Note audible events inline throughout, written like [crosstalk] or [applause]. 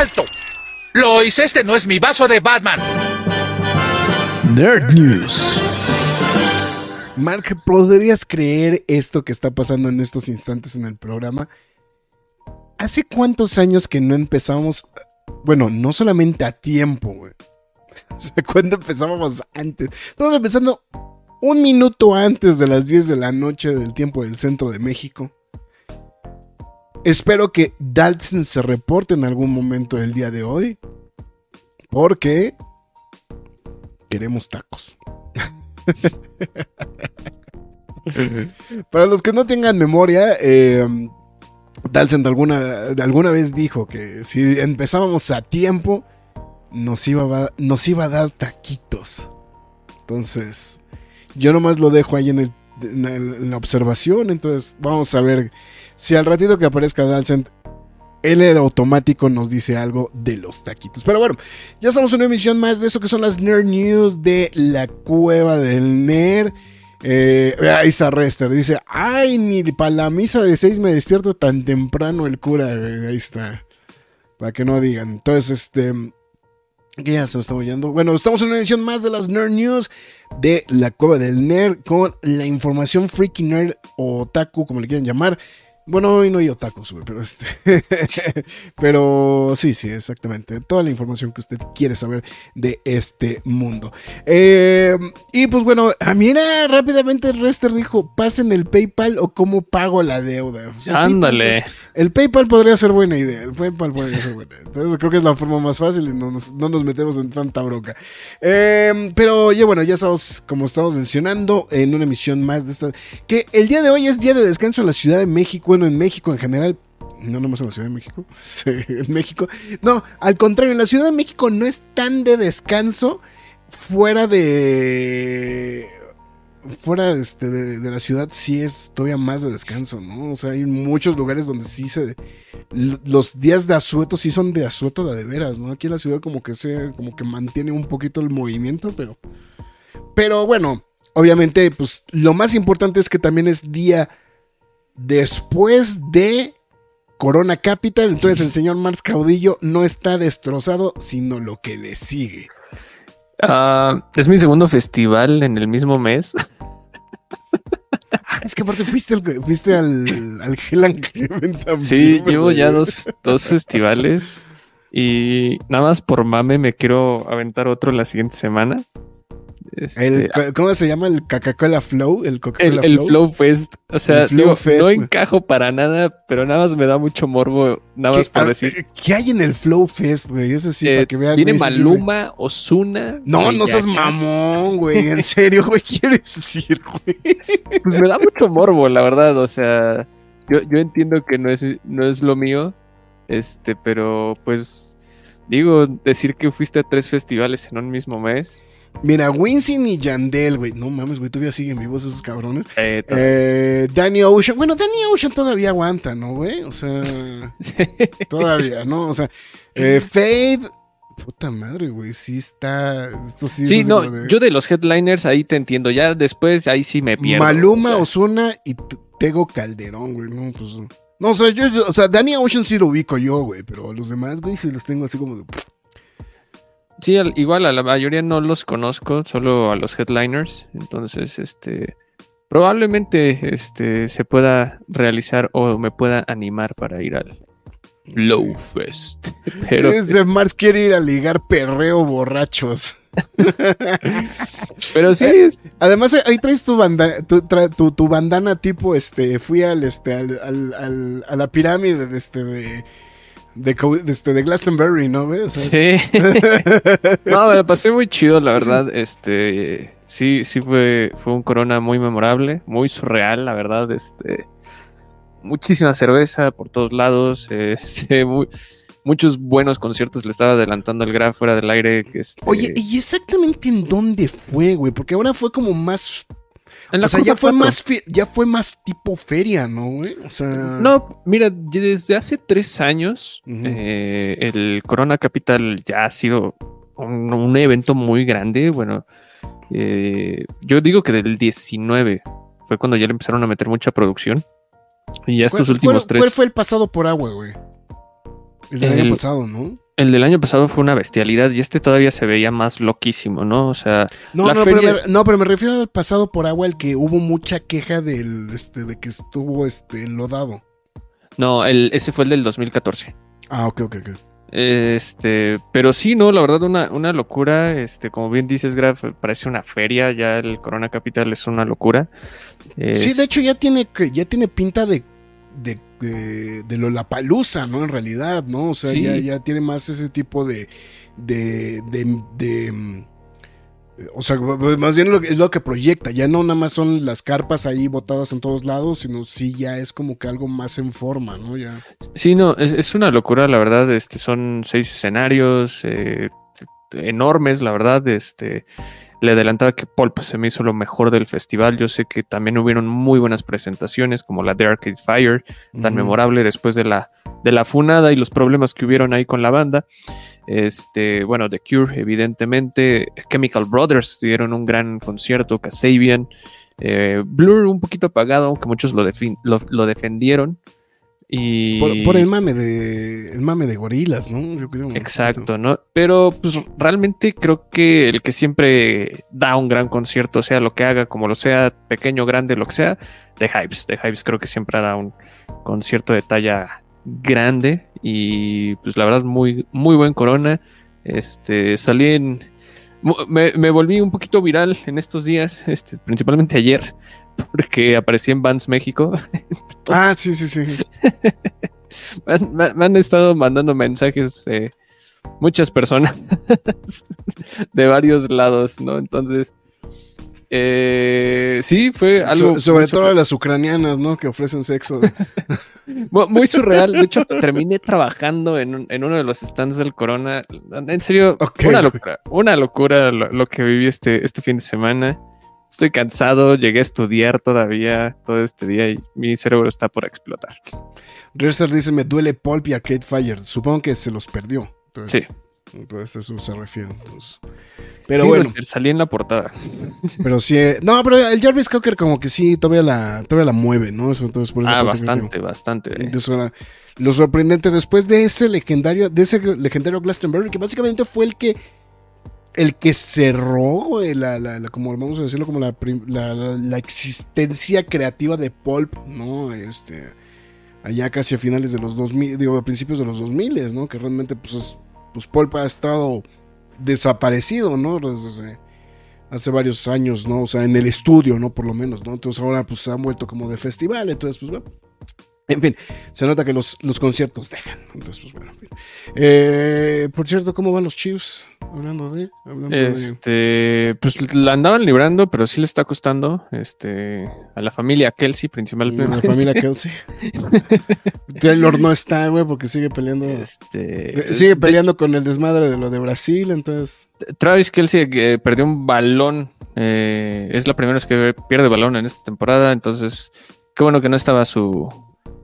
¡Alto! Lois, este no es mi vaso de Batman. Nerd News. Mark, ¿podrías creer esto que está pasando en estos instantes en el programa? ¿Hace cuántos años que no empezamos? Bueno, no solamente a tiempo, güey. [laughs] O sea, ¿cuándo empezábamos antes? Estamos empezando un minuto antes de las 10 de la noche del tiempo del centro de México. Espero que Dalton se reporte en algún momento del día de hoy. Porque queremos tacos. [laughs] Para los que no tengan memoria, eh, Dalton alguna, alguna vez dijo que si empezábamos a tiempo, nos iba a, nos iba a dar taquitos. Entonces, yo nomás lo dejo ahí en, en la observación. Entonces, vamos a ver si al ratito que aparezca Dalcent, él automático nos dice algo de los taquitos. Pero bueno, ya estamos en una emisión más de eso que son las Nerd News de la cueva del Nerd. Eh, Isa Rester dice: Ay, ni para la misa de seis me despierto tan temprano el cura. Ahí está. Para que no digan. Entonces, este. ¿Qué ya se nos estamos yendo? Bueno, estamos en una edición más de las Nerd News de la Cueva del Nerd con la información freaky nerd o otaku, como le quieran llamar. Bueno, hoy no hay otakus, pero este. [laughs] pero sí, sí, exactamente. Toda la información que usted quiere saber de este mundo. Eh, y pues bueno, a mí era rápidamente Rester dijo: pasen el PayPal o cómo pago la deuda. Ándale. el PayPal podría ser buena idea. El PayPal podría ser buena. Entonces creo que es la forma más fácil y no nos, no nos metemos en tanta broca. Eh, pero ya bueno, ya estamos, como estamos mencionando, en una emisión más de esta. Que el día de hoy es día de descanso en la Ciudad de México en México en general. No nomás en la Ciudad de México. [laughs] En México. No, al contrario, en la Ciudad de México no es tan de descanso fuera de. Fuera de, este, de, la ciudad sí es todavía más de descanso, ¿no? O sea, hay muchos lugares donde sí se... Los días de asueto sí son de asueto de, de veras, ¿no? Aquí en la ciudad como que se... como que mantiene un poquito el movimiento, pero... Pero bueno, obviamente, pues lo más importante es que también es día después de Corona Capital. Entonces el señor Marx Caudillo no está destrozado, sino lo que le sigue. Ah, es mi segundo festival en el mismo mes. Ah, es que aparte fuiste, fuiste al, al Hell Sí, llevo ya dos, dos festivales y nada más por mame me quiero aventar otro la siguiente semana. Este, ¿Cómo se llama el Coca-Cola Flow? El, el, Flow? Fest. O sea, no encajo para nada, pero nada más me da mucho morbo, nada más por decir. ¿Qué hay en el Flow Fest, güey? Ese sí, para que veas. Tiene Maluma, Osuna. No, no seas mamón, güey. [laughs] En serio, güey, quieres decir, güey. Pues me da mucho morbo, la verdad. O sea, yo, yo entiendo que no es, no es lo mío. Este, pero pues digo, decir que fuiste a tres festivales en un mismo mes Mira, Winston y Yandel, güey. No mames, güey, todavía siguen vivos esos cabrones. Eh, eh, Danny Ocean. Bueno, Danny Ocean todavía aguanta, ¿no, güey? O sea, [laughs] todavía, ¿no? O sea, eh, Fade. Puta madre, güey, sí está. sí, no, yo de los headliners ahí te entiendo. Ya después ahí sí me pierdo. Maluma, Osuna y Tego Calderón, güey. No, pues. No, o sea, yo, o sea, Danny Ocean sí lo ubico yo, güey, pero los demás, güey, sí los tengo así como de. Sí, igual a la mayoría no los conozco, solo a los headliners. Entonces, este, probablemente este, se pueda realizar o me pueda animar para ir al Low Fest. [laughs] Pero... Ese Mars quiere ir a ligar perreo borrachos. Pero sí. Eh, además, ahí traes tu, bandana, tu, bandana tipo, este, fui al, este, al, a la pirámide de, este, de de, este, de Glastonbury, ¿no, güey? sí. [laughs] no, me lo pasé muy chido, la verdad. Este, sí, sí fue, fue un corona muy memorable, muy surreal, la verdad. Este, muchísima cerveza por todos lados, [laughs] este, muy- muchos buenos conciertos le estaba adelantando el Graf fuera del aire. que este, Oye, ¿y exactamente en dónde fue, güey? Porque ahora fue como más. En la o sea, ya fue más ya fue más tipo feria, ¿no, güey? O sea. No, mira, desde hace tres años eh, el Corona Capital ya ha sido un, un evento muy grande. Bueno, eh, yo digo que del 19 fue cuando ya le empezaron a meter mucha producción. Y ya estos ¿Cuál- últimos cuál- tres. ¿Cuál fue el pasado por agua, güey? El del año pasado, ¿no? El del año pasado fue una bestialidad y este todavía se veía más loquísimo, ¿no? O sea, No, La no, feria- pero me, no, pero me refiero al pasado por agua, el que hubo mucha queja del, este, de que estuvo este, enlodado. no, el, ese fue el del 2014. Ah, ok, ok, ok. Este, pero sí, no, la verdad, una, una locura. Este, como bien dices, Graf, parece una feria. Ya el Corona Capital es una locura. Sí, de hecho ya tiene, ya tiene pinta de, de, de, de Lollapalooza, ¿no? En realidad, ¿no? O sea, Sí. ya, ya tiene más ese tipo de, de, de, mm, o sea, más bien lo, que- es lo que proyecta, ya no nada más son las carpas ahí botadas en todos lados, sino sí ya es como que algo más en forma, ¿no? Ya. Sí, no, es, es una locura, la verdad. Este, son seis escenarios eh, enormes, la verdad. Este, le adelantaba que Pulp se me hizo lo mejor del festival. Yo sé que también hubieron muy buenas presentaciones, como la de Arcade Fire, tan memorable después de la, de la funada y los problemas que hubieron ahí con la banda. Este, bueno, The Cure, evidentemente. Chemical Brothers dieron un gran concierto, Kasabian. Eh, Blur un poquito apagado, aunque muchos lo, lo defendieron. Y... Por, por el mame de el mame de gorilas, ¿no? Yo creo. Exacto, ¿no? Pero pues realmente creo que el que siempre da un gran concierto, sea lo que haga, como lo sea, pequeño, grande, lo que sea, The Hypes. The Hypes creo que siempre hará un concierto de talla grande y pues la verdad muy, muy buen corona. Este, salí en... Me, me volví un poquito viral en estos días, este, principalmente ayer, porque aparecí en Vans México. [laughs] Ah, sí, sí, sí. [laughs] Me han, me- me han estado mandando mensajes de muchas personas [laughs] de varios lados, ¿no? Entonces, eh, sí, fue algo So- sobre todo las ucranianas, ¿no? Que ofrecen sexo. mu- muy surreal. De hecho, terminé trabajando en, un- en uno de los stands del Corona. En serio, una locura, una locura lo, lo que viví este, este fin de semana. Estoy cansado, llegué a estudiar todavía todo este día y mi cerebro está por explotar. Rester dice, me duele Pulp y Arcade Fire. Supongo que se los perdió. Entonces, Sí. Entonces eso se refiere. entonces. Pero Sí, bueno, Lester, salí en la portada. [laughs] pero sí. eh, no, pero el Jarvis Cocker como que sí, todavía la, todavía la mueve, ¿no? Eso, entonces, por esa Ah, que- bastante, bastante. Eso lo sorprendente después de ese legendario, de ese legendario Glastonbury, que básicamente fue el que el que cerró, güey, la, la- como vamos a decirlo, como la- la existencia creativa de Pulp, ¿no? Este, allá casi a finales de los 2000, digo, a principios de los 2000, ¿no? Que realmente, pues, es- pues Pulp ha estado desaparecido, ¿no? Desde hace varios años, ¿no? O sea, en el estudio, ¿no? Por lo menos, ¿no? Entonces ahora, pues, se han vuelto como de festival, entonces, pues, bueno. En fin, se nota que los, los conciertos dejan. Entonces, pues bueno, en fin. Eh, por cierto, ¿cómo van los Chiefs? Hablando de. Hablando de- Este, pues la andaban librando, pero sí le está costando, este, a la familia Kelsey principalmente. La familia [laughs] Kelsey. Taylor no está, güey, porque sigue peleando. Este, sigue de- peleando con el desmadre de lo de Brasil, entonces. Travis Kelsey eh, perdió un balón. eh, es la primera vez que pierde balón en esta temporada, entonces qué bueno que no estaba su,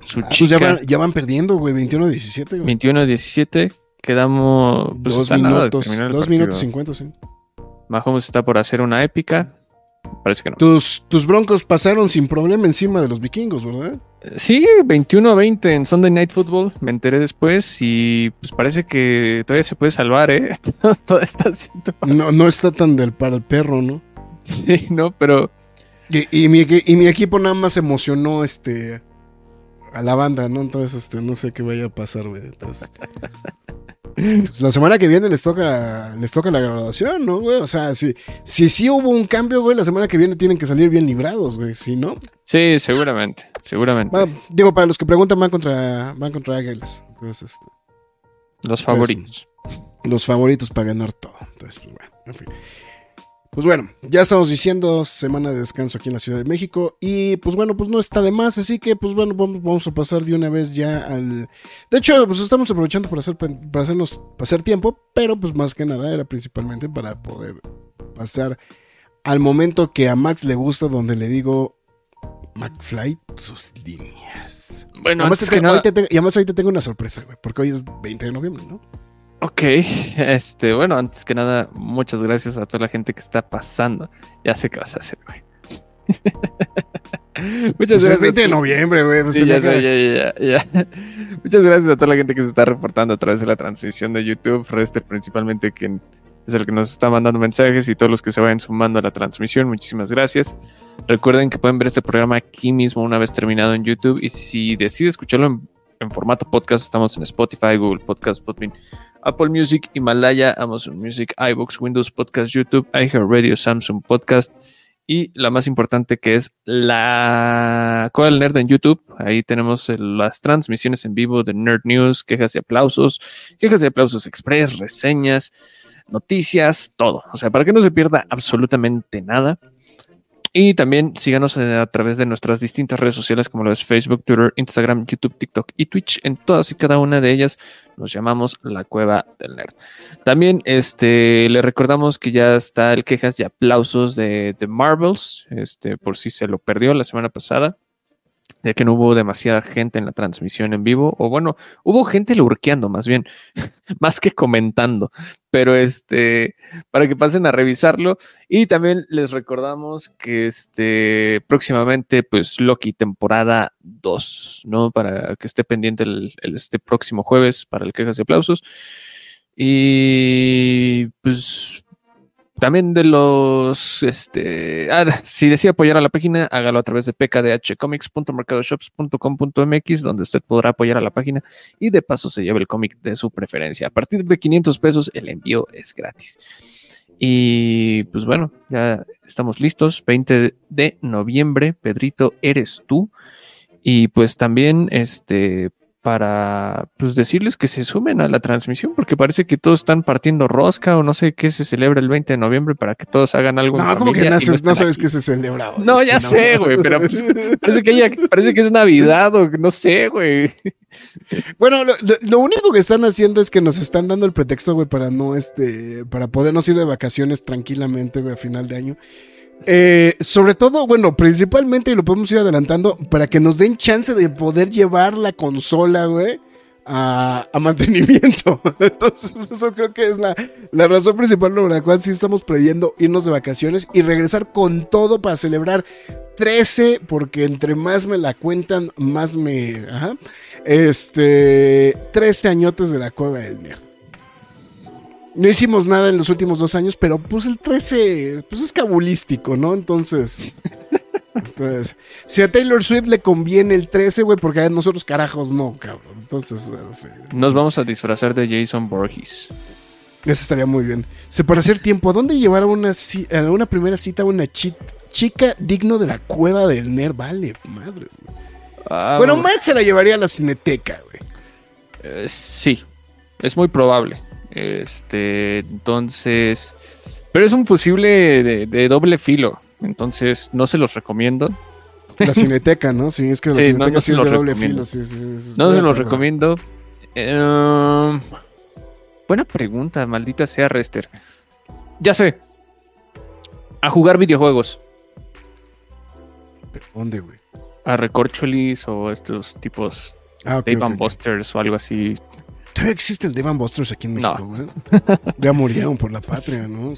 su Ah, pues ya, van, ya van perdiendo, güey, 21-17. güey. 21-17. Quedamos. Pues dos está a nada de minutos, el dos minutos 50, sí. Mahomes está por hacer una épica. Parece que no. Tus, tus broncos pasaron sin problema encima de los vikingos, ¿verdad? Sí, 21 a 20 en Sunday Night Football. Me enteré después y pues parece que todavía se puede salvar, ¿eh? [laughs] Todo está. No, no está tan del para el perro, ¿no? Sí, no, pero Y, y mi, y mi equipo nada más emocionó este a la banda, ¿no? Entonces, este, no sé qué vaya a pasar, güey. Entonces. pues, la semana que viene les toca les toca la graduación, ¿no, güey? O sea, si, si sí hubo un cambio, güey, la semana que viene tienen que salir bien librados, güey. Si no, sí, seguramente, seguramente. va- digo, para los que preguntan, van contra, van contra Águilas. Entonces, este, Los favoritos. los favoritos para ganar todo. Entonces, pues bueno, en fin. Pues bueno, ya estamos diciendo semana de descanso aquí en la Ciudad de México y pues bueno, pues no está de más, así que pues bueno, vamos, vamos a pasar de una vez ya al... De hecho, pues estamos aprovechando para, hacer, para hacernos pasar tiempo, pero pues más que nada era principalmente para poder pasar al momento que a Max le gusta, donde le digo, McFly, tus líneas. Bueno, Además, antes es que que nada- hoy te tengo- y además ahí te tengo una sorpresa, güey, porque hoy es 20 de noviembre, ¿no? Ok, este, bueno, antes que nada, muchas gracias a toda la gente que está pasando. Ya sé qué vas a hacer, güey. [laughs] muchas Pues es gracias. 20 de noviembre, güey. pues Sí, ya, ya, ya. [laughs] Muchas gracias a toda la gente que se está reportando a través de la transmisión de YouTube. Rester principalmente, quien es el que nos está mandando mensajes y todos los que se vayan sumando a la transmisión. Muchísimas gracias. Recuerden que pueden ver este programa aquí mismo una vez terminado en YouTube. Y si decide escucharlo en, en formato podcast, estamos en Spotify, Google Podcast, Podbean, Apple Music, Himalaya, Amazon Music, iBooks, Windows Podcast, YouTube, iHeartRadio, Samsung Podcast y la más importante que es la del Nerd en YouTube. Ahí tenemos el- las transmisiones en vivo de Nerd News, quejas y aplausos, quejas y aplausos express, reseñas, noticias, todo. O sea, para que no se pierda absolutamente nada. Y también síganos a través de nuestras distintas redes sociales como lo es Facebook, Twitter, Instagram, YouTube, TikTok y Twitch. En todas y cada una de ellas nos llamamos La Cueva del Nerd. También este, le recordamos que ya está el quejas y aplausos de, de Marvels, este, por si se lo perdió la semana pasada, ya que no hubo demasiada gente en la transmisión en vivo, o bueno, hubo gente lurqueando más bien, [laughs] más que comentando, pero este, para que pasen a revisarlo. Y también les recordamos que este, próximamente, pues Loki temporada 2, ¿no? Para que esté pendiente el, el- este próximo jueves para el quejas y aplausos. Y pues también de los, este, ah, si decide apoyar a la página, hágalo a través de pkdhcomics.mercadoshops.com.mx, donde usted podrá apoyar a la página y de paso se lleva el cómic de su preferencia. A partir de 500 pesos, el envío es gratis. Y pues bueno, ya estamos listos. 20 de noviembre, Pedrito, eres tú. Y pues también, este, para pues, decirles que se sumen a la transmisión, porque parece que todos están partiendo rosca o no sé qué se celebra el 20 de noviembre para que todos hagan algo. en No, como que no estén sabes qué se celebra hoy. No, ya sé, güey, pero pues, [laughs] parece que, parece que es Navidad o no sé, güey. Bueno, lo, lo- lo único que están haciendo es que nos están dando el pretexto, güey, para no, este, para podernos ir de vacaciones tranquilamente, güey, a final de año. Eh, sobre todo, bueno, principalmente, y lo podemos ir adelantando, para que nos den chance de poder llevar la consola, güey, a, mantenimiento. [laughs] Entonces, eso creo que es la, la razón principal por la cual sí estamos previendo irnos de vacaciones y regresar con todo para celebrar 13, porque entre más me la cuentan, más me... Ajá. Este, 13 añotes de la cueva del nerd. No hicimos nada en los últimos dos años, pero pues el 13, pues es cabulístico, ¿no? Entonces, entonces, si a Taylor Swift le conviene el 13, güey, porque a nosotros carajos no, cabrón. Entonces, eh, Nos vamos a disfrazar de Jason Borges. Eso estaría muy bien. Se para hacer tiempo, ¿a dónde llevar a una, a una primera cita a una chi- chica digno de la cueva del nerd? Vale, madre. Ah, bueno, Mark se la llevaría a la cineteca, güey. eh, sí, es muy probable. Este, entonces, pero es un posible de, de doble filo. Entonces, no se los recomiendo. La [laughs] cineteca, ¿no? Sí, es que la Sí, cineteca no sí es de doble recomiendo. filo. sí, No se los recomiendo. Eh, buena pregunta, maldita sea Rester. Ya sé. A jugar videojuegos. ¿Pero ¿Dónde, güey? A Recorcholis o estos tipos Ah, ok. Dave ok, and ok. Busters o algo así. Todavía existe el Dave and Busters aquí en No. México, güey. Ya murieron por la patria, ¿no?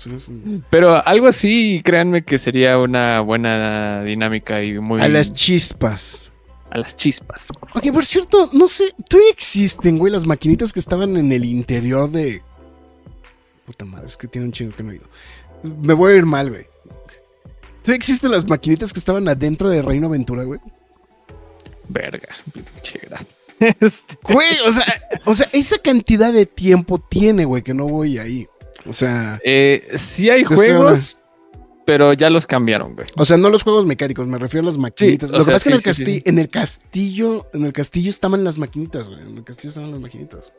Pero algo así, créanme que sería una buena dinámica y muy A las chispas. a las chispas. Oye, por cierto, no sé, todavía existen, güey, las maquinitas que estaban en el interior de. Puta madre, es que tiene un chingo que no he ido. Me voy a ir mal, güey. ¿Todavía existen las maquinitas que estaban adentro de Reino Aventura, güey? Verga, pinche. [laughs] Este, Güey, o sea, o sea, esa cantidad de tiempo tiene, güey, que no voy ahí. O sea, eh, sí hay juegos, pero ya los cambiaron, güey. o sea, no los juegos mecánicos, me refiero a las maquinitas. Sí, Lo que sea, pasa es que en el, sí, en castillo, en el castillo estaban las maquinitas, güey. En el castillo estaban las maquinitas.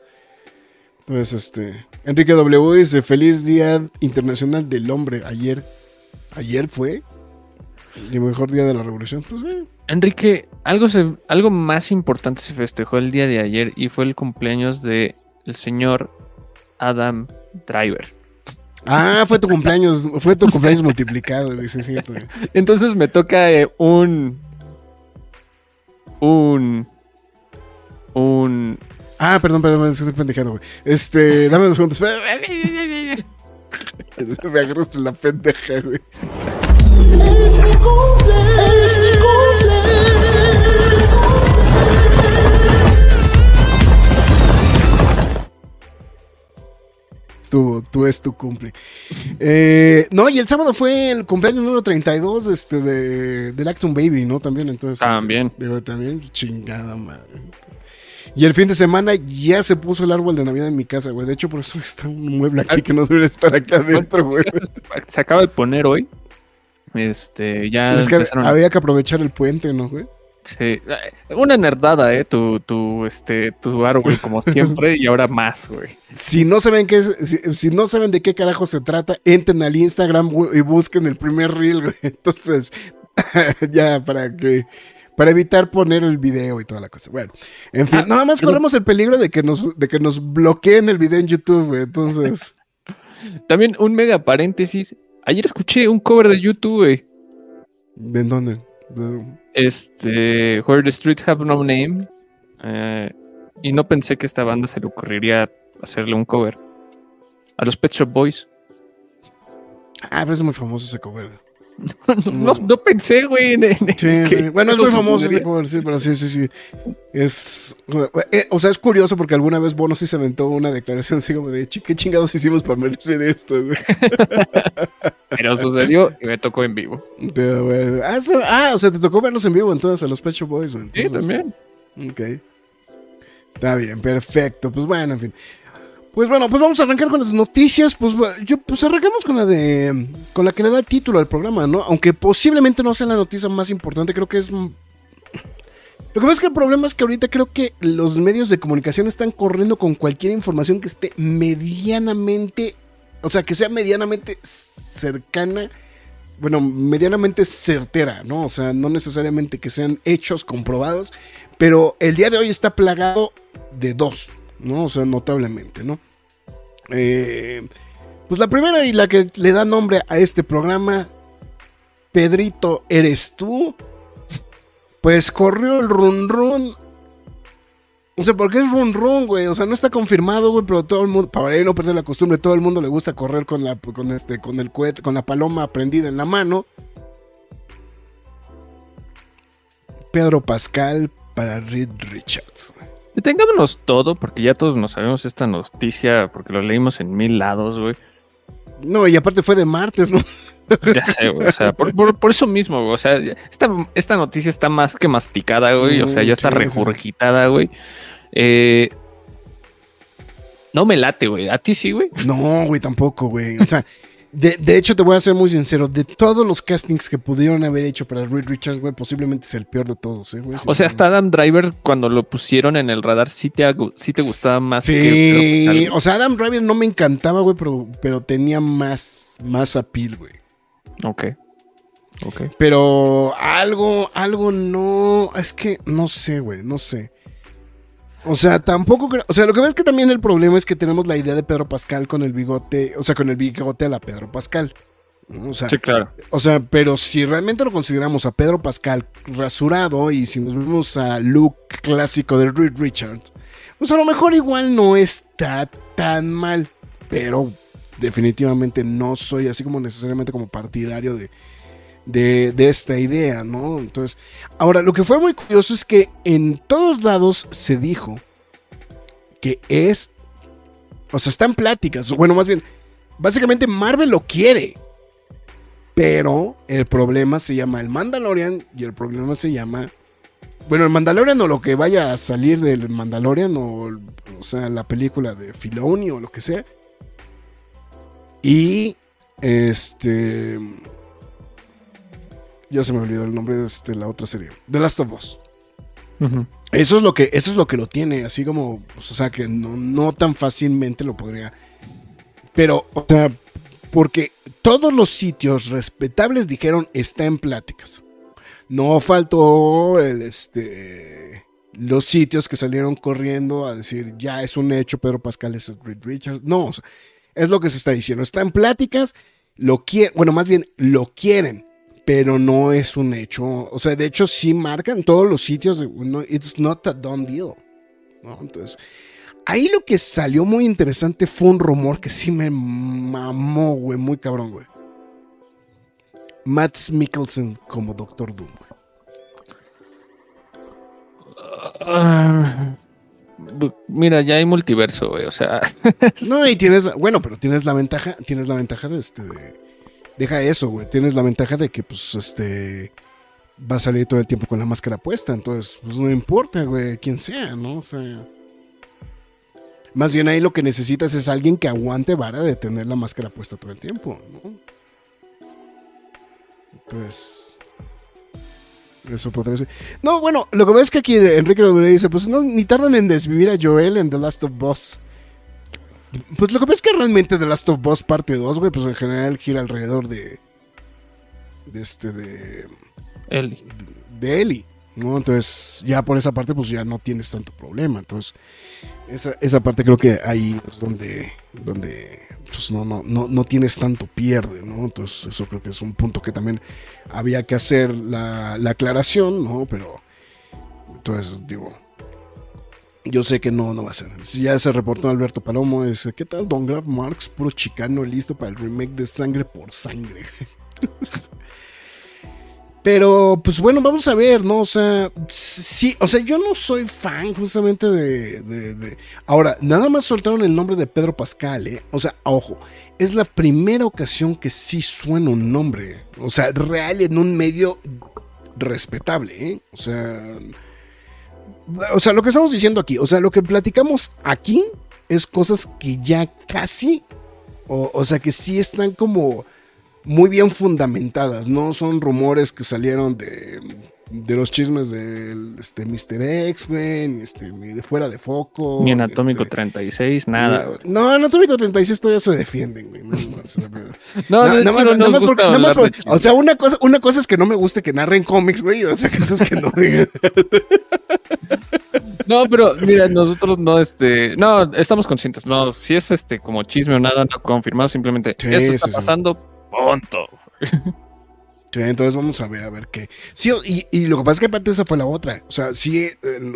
Entonces, este. Enrique W dice: Feliz Día Internacional del Hombre ayer. Ayer fue el mejor día de la revolución. Pues, eh. Enrique, algo, se, algo más importante se festejó el día de ayer y fue el cumpleaños de el señor Adam Driver. Ah, fue tu cumpleaños, fue tu cumpleaños multiplicado, güey, sí, güey. Entonces me toca eh, un. Un. Un. Ah, perdón, perdón, estoy pendejando, güey. Este, dame dos segundos. [laughs] Me agarraste la pendeja, güey. Tú, tú es tu cumple. Eh, no, y el sábado fue el cumpleaños número 32 este, de, del Acton Baby, ¿no? También, entonces. este, También. digo, también, chingada madre. Y el fin de semana ya se puso el árbol de Navidad en mi casa, güey. De hecho, por eso está un mueble aquí que no debe estar acá adentro, güey. Se acaba de poner hoy. Este, ya. Es que había que aprovechar el puente, ¿no, güey? Sí, una nerdada, eh, tu, tu, este, tu árbol, como [laughs] siempre, y ahora más, güey. Si no saben qué es- si, si no saben de qué carajo se trata, entren al Instagram güey, y busquen el primer reel, güey. [laughs] Entonces, [laughs] ya para que para evitar poner el video y toda la cosa. Bueno, en fin, Ah, nada más corremos el peligro de que nos de que nos bloqueen el video en YouTube, güey. Entonces, También un mega paréntesis. Ayer escuché un cover de YouTube. ¿en dónde? De- Este, Where the Streets Have No Name. eh, y no pensé que a esta banda se le ocurriría hacerle un cover. A los Pet Shop Boys. Ah, pero es muy famoso ese cover. [laughs] no, no pensé, güey. en- en- Sí, sí. Bueno, es muy famoso ese sucedería. cover, sí, pero sí, sí, sí. Es. eh, o sea, es curioso porque alguna vez Bono sí se aventó una declaración así como de "Chi, ¿qué chingados hicimos para merecer esto, güey? [laughs] Pero sucedió y me tocó en vivo. Pero bueno. Ah, so- ah, o sea, te tocó verlos en vivo entonces a los Pet Shop Boys, güey. Sí, Entonces, también. Ok. Está bien, perfecto. Pues bueno, en fin. Pues bueno, pues vamos a arrancar con las noticias. Pues yo, pues arrancamos con la de. con la que le da título al programa, ¿no? Aunque posiblemente no sea la noticia más importante, creo que es. mm, Lo que pasa es que el problema es que ahorita creo que los medios de comunicación están corriendo con cualquier información que esté medianamente. O sea, que sea medianamente cercana. Bueno, medianamente certera, ¿no? O sea, no necesariamente que sean hechos comprobados. Pero el día de hoy está plagado de dos, ¿no? O sea, notablemente, ¿no? Eh, pues la primera y la que le da nombre a este programa, Pedrito, ¿eres tú? Pues corrió el run run. O sea, ¿por qué es run run, güey? O sea, no está confirmado, güey, pero todo el mundo, para no perder la costumbre, todo el mundo le gusta correr con la, con este, con el cohete, con la paloma prendida en la mano. Pedro Pascal para Reed Richards. Detengámonos todo, porque ya todos nos sabemos esta noticia, porque lo leímos en mil lados, güey. No, y aparte fue de martes, ¿no? [laughs] Ya sé, güey. O sea, por, por- por eso mismo, güey. O sea, esta, esta noticia está más que masticada, güey. O sea, ya está regurgitada, güey. Eh, no me late, güey. ¿A ti sí, güey? No, güey, tampoco, güey. O sea, [laughs] de, de hecho, te voy a ser muy sincero. De todos los castings que pudieron haber hecho para Reed Richards, güey, posiblemente es el peor de todos, ¿eh, güey? O sea, hasta Adam Driver, cuando lo pusieron en el radar, sí te, sí te gustaba más Sí, que o sea, Adam Driver no me encantaba, güey, pero, pero tenía más, más appeal, güey. güey. Ok. Ok. Pero algo, algo no. Es que no sé, güey, no sé. O sea, tampoco creo. O sea, lo que ves es que también el problema es que tenemos la idea de Pedro Pascal con el bigote. O sea, con el bigote a la Pedro Pascal. O sea, Sí, claro. o sea, pero si realmente lo consideramos a Pedro Pascal rasurado y si nos vemos a look clásico de Reed Richards, pues a lo mejor igual no está tan mal. Pero definitivamente no soy así como necesariamente como partidario de, de, esta idea, ¿no? Entonces, ahora, lo que fue muy curioso es que en todos lados se dijo que es, o sea, están pláticas, bueno, más bien, básicamente Marvel lo quiere, pero el problema se llama el Mandalorian y el problema se llama, bueno, el Mandalorian o lo que vaya a salir del Mandalorian o, o sea, la película de Filoni o lo que sea. Y este. Ya se me olvidó el nombre de este, la otra serie. The Last of Us. Eso es lo que, eso es lo que lo tiene, así como, pues, o sea, que no, no tan fácilmente lo podría. Pero, o sea, Porque todos los sitios respetables dijeron está en pláticas. No faltó el, este, los sitios que salieron corriendo a decir ya es un hecho, Pedro Pascal es Reed Richards. No, o sea, es lo que se está diciendo. Está en pláticas, lo quieren, bueno, más bien lo quieren, pero no es un hecho. O sea, de hecho, sí marcan todos los sitios. De, no, it's not a done deal. ¿no? Entonces, ahí lo que salió muy interesante fue un rumor que sí me mamó, güey, muy cabrón, güey. Matt Mikkelsen como Doctor Doom, güey. Ah, mira, ya hay multiverso, güey, o sea. no, y tienes, bueno, pero tienes la ventaja, tienes la ventaja de este, de, deja eso, güey, tienes la ventaja de que, pues, este, va a salir todo el tiempo con la máscara puesta, entonces, pues, no importa, güey, quién sea, ¿no? O sea, más bien ahí lo que necesitas es alguien que aguante vara de tener la máscara puesta todo el tiempo, ¿no? Pues... Eso podría ser. No, bueno, lo que veo es que aquí Enrique W dice, pues no, ni tardan en desvivir a Joel en The Last of Us. Pues lo que pasa es que realmente The Last of Us parte 2, güey, pues en general gira alrededor de... De este, de... Ellie. De Ellie, ¿no? Entonces, ya por esa parte, pues ya no tienes tanto problema. Entonces, esa, esa parte creo que ahí es donde... donde pues no, no, no, no tienes tanto pierde, ¿no? Entonces eso creo que es un punto que también había que hacer la, la aclaración, ¿no? Pero entonces digo, yo sé que no, no va a ser. Ya se reportó Alberto Palomo, es, ¿qué tal Don Graf Marx? Puro chicano listo para el remake de Sangre por Sangre. [laughs] Pero, pues bueno, vamos a ver, ¿no? O sea, sí, o sea, yo no soy fan justamente de, de, de, Ahora, nada más soltaron el nombre de Pedro Pascal, ¿eh? O sea, ojo, es la primera ocasión que sí suena un nombre, o sea, real en un medio respetable, ¿eh? O sea... O sea, lo que estamos diciendo aquí, o sea, lo que platicamos aquí es cosas que ya casi, o, sea, que sí están como muy bien fundamentadas, no son rumores que salieron de, de los chismes de este, Mr. X, güey, ni, este, ni de fuera de foco. Ni en Atómico este, 36, nada. Ni, no, en Atómico 36 todavía se defienden, güey. No, no, [laughs] no, nada más, nada más porque, nada más porque, o sea, una cosa, una cosa es que no me guste que narren cómics, güey, y otra cosa es que no digan. [laughs] No, pero mira, nosotros no, este, no, estamos conscientes, no, si es este como chisme o nada, no confirmado, simplemente sí, esto está sí, pasando, sí. punto. [laughs] Entonces vamos a ver, a ver qué. Sí, y, y, lo que pasa es que aparte esa fue la otra. O sea, sí, eh,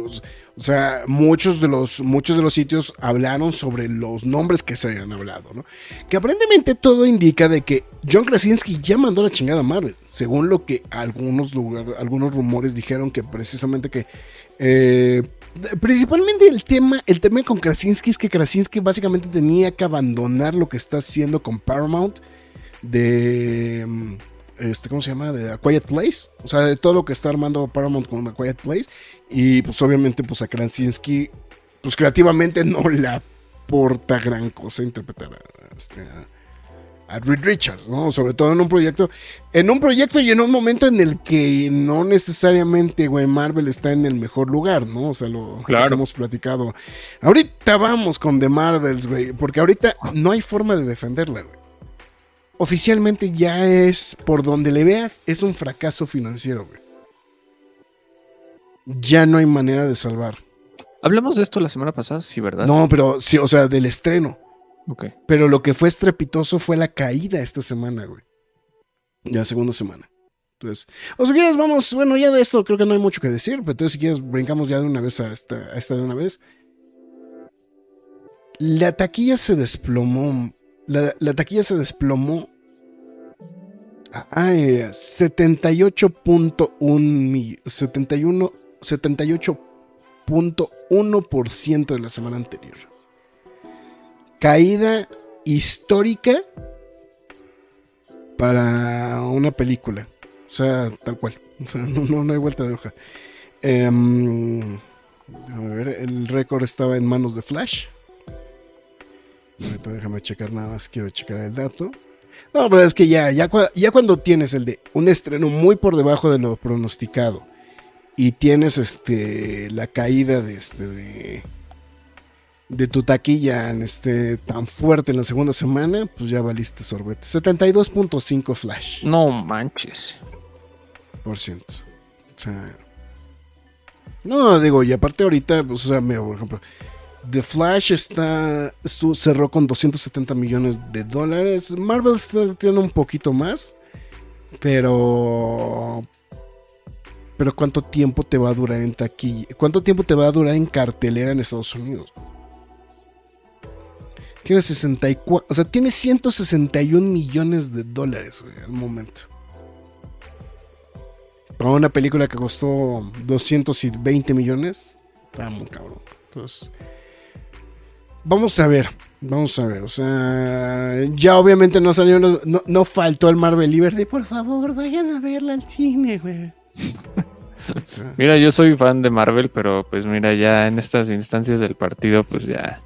o sea, muchos de los, muchos de los sitios hablaron sobre los nombres que se habían hablado, ¿no? Que aparentemente todo indica de que John Krasinski ya mandó la chingada a Marvel, según lo que algunos lugar, algunos rumores dijeron que precisamente que eh, principalmente el tema, el tema con Krasinski es que Krasinski básicamente tenía que abandonar lo que está haciendo con Paramount de este, ¿cómo se llama? De A Quiet Place. O sea, de todo lo que está armando Paramount con A Quiet Place. Y pues obviamente, pues a Krasinski, pues creativamente no le aporta gran cosa interpretar a, este, a, a Reed Richards, ¿no? Sobre todo en un proyecto, en un proyecto y en un momento en el que no necesariamente, güey, Marvel está en el mejor lugar, ¿no? O sea, lo, claro. lo hemos platicado. Ahorita vamos con The Marvels, güey, porque ahorita no hay forma de defenderla, güey oficialmente ya es, por donde le veas, es un fracaso financiero, güey. Ya no hay manera de salvar. Hablamos de esto la semana pasada, sí, ¿verdad? No, pero sí, o sea, del estreno. Ok. Pero lo que fue estrepitoso fue la caída esta semana, güey. Ya segunda semana. Entonces, o si quieres, vamos, bueno, ya de esto creo que no hay mucho que decir, pero entonces si quieres, brincamos ya de una vez a esta, a esta de una vez. La taquilla se desplomó la, la, taquilla se desplomó a 78.1 71 78.1% de la semana anterior. Caída histórica para una película. O sea, tal cual. [laughs] O sea, no, no, hay vuelta de hoja. Eh, a ver, el récord estaba en manos de Flash. Ahorita déjame checar nada más, quiero checar el dato. No, pero es que ya, ya, ya cuando tienes el de un estreno muy por debajo de lo pronosticado y tienes este la caída de este de, de tu taquilla este, tan fuerte en la segunda semana, pues ya valiste sorbete. 72.5 Flash. No manches. Por ciento. O sea. No, digo, y aparte ahorita, pues, o sea, mira, por ejemplo, The Flash está, estuvo- cerró con 270 millones de dólares. Marvel tiene un poquito más, pero... Pero ¿cuánto tiempo te va a durar en taquilla? ¿Cuánto tiempo te va a durar en cartelera en Estados Unidos? Tiene 64, o sea, tiene 161 millones de dólares güey, al momento. Para una película que costó 220 millones, está muy cabrón. Entonces, vamos a ver, vamos a ver. O sea, ya obviamente no salió, los- no, no faltó el Marvel Liberty. Por favor, vayan a verla al cine, güey. O [laughs] sea, Mira, yo soy fan de Marvel, pero pues mira, ya en estas instancias del partido, pues ya.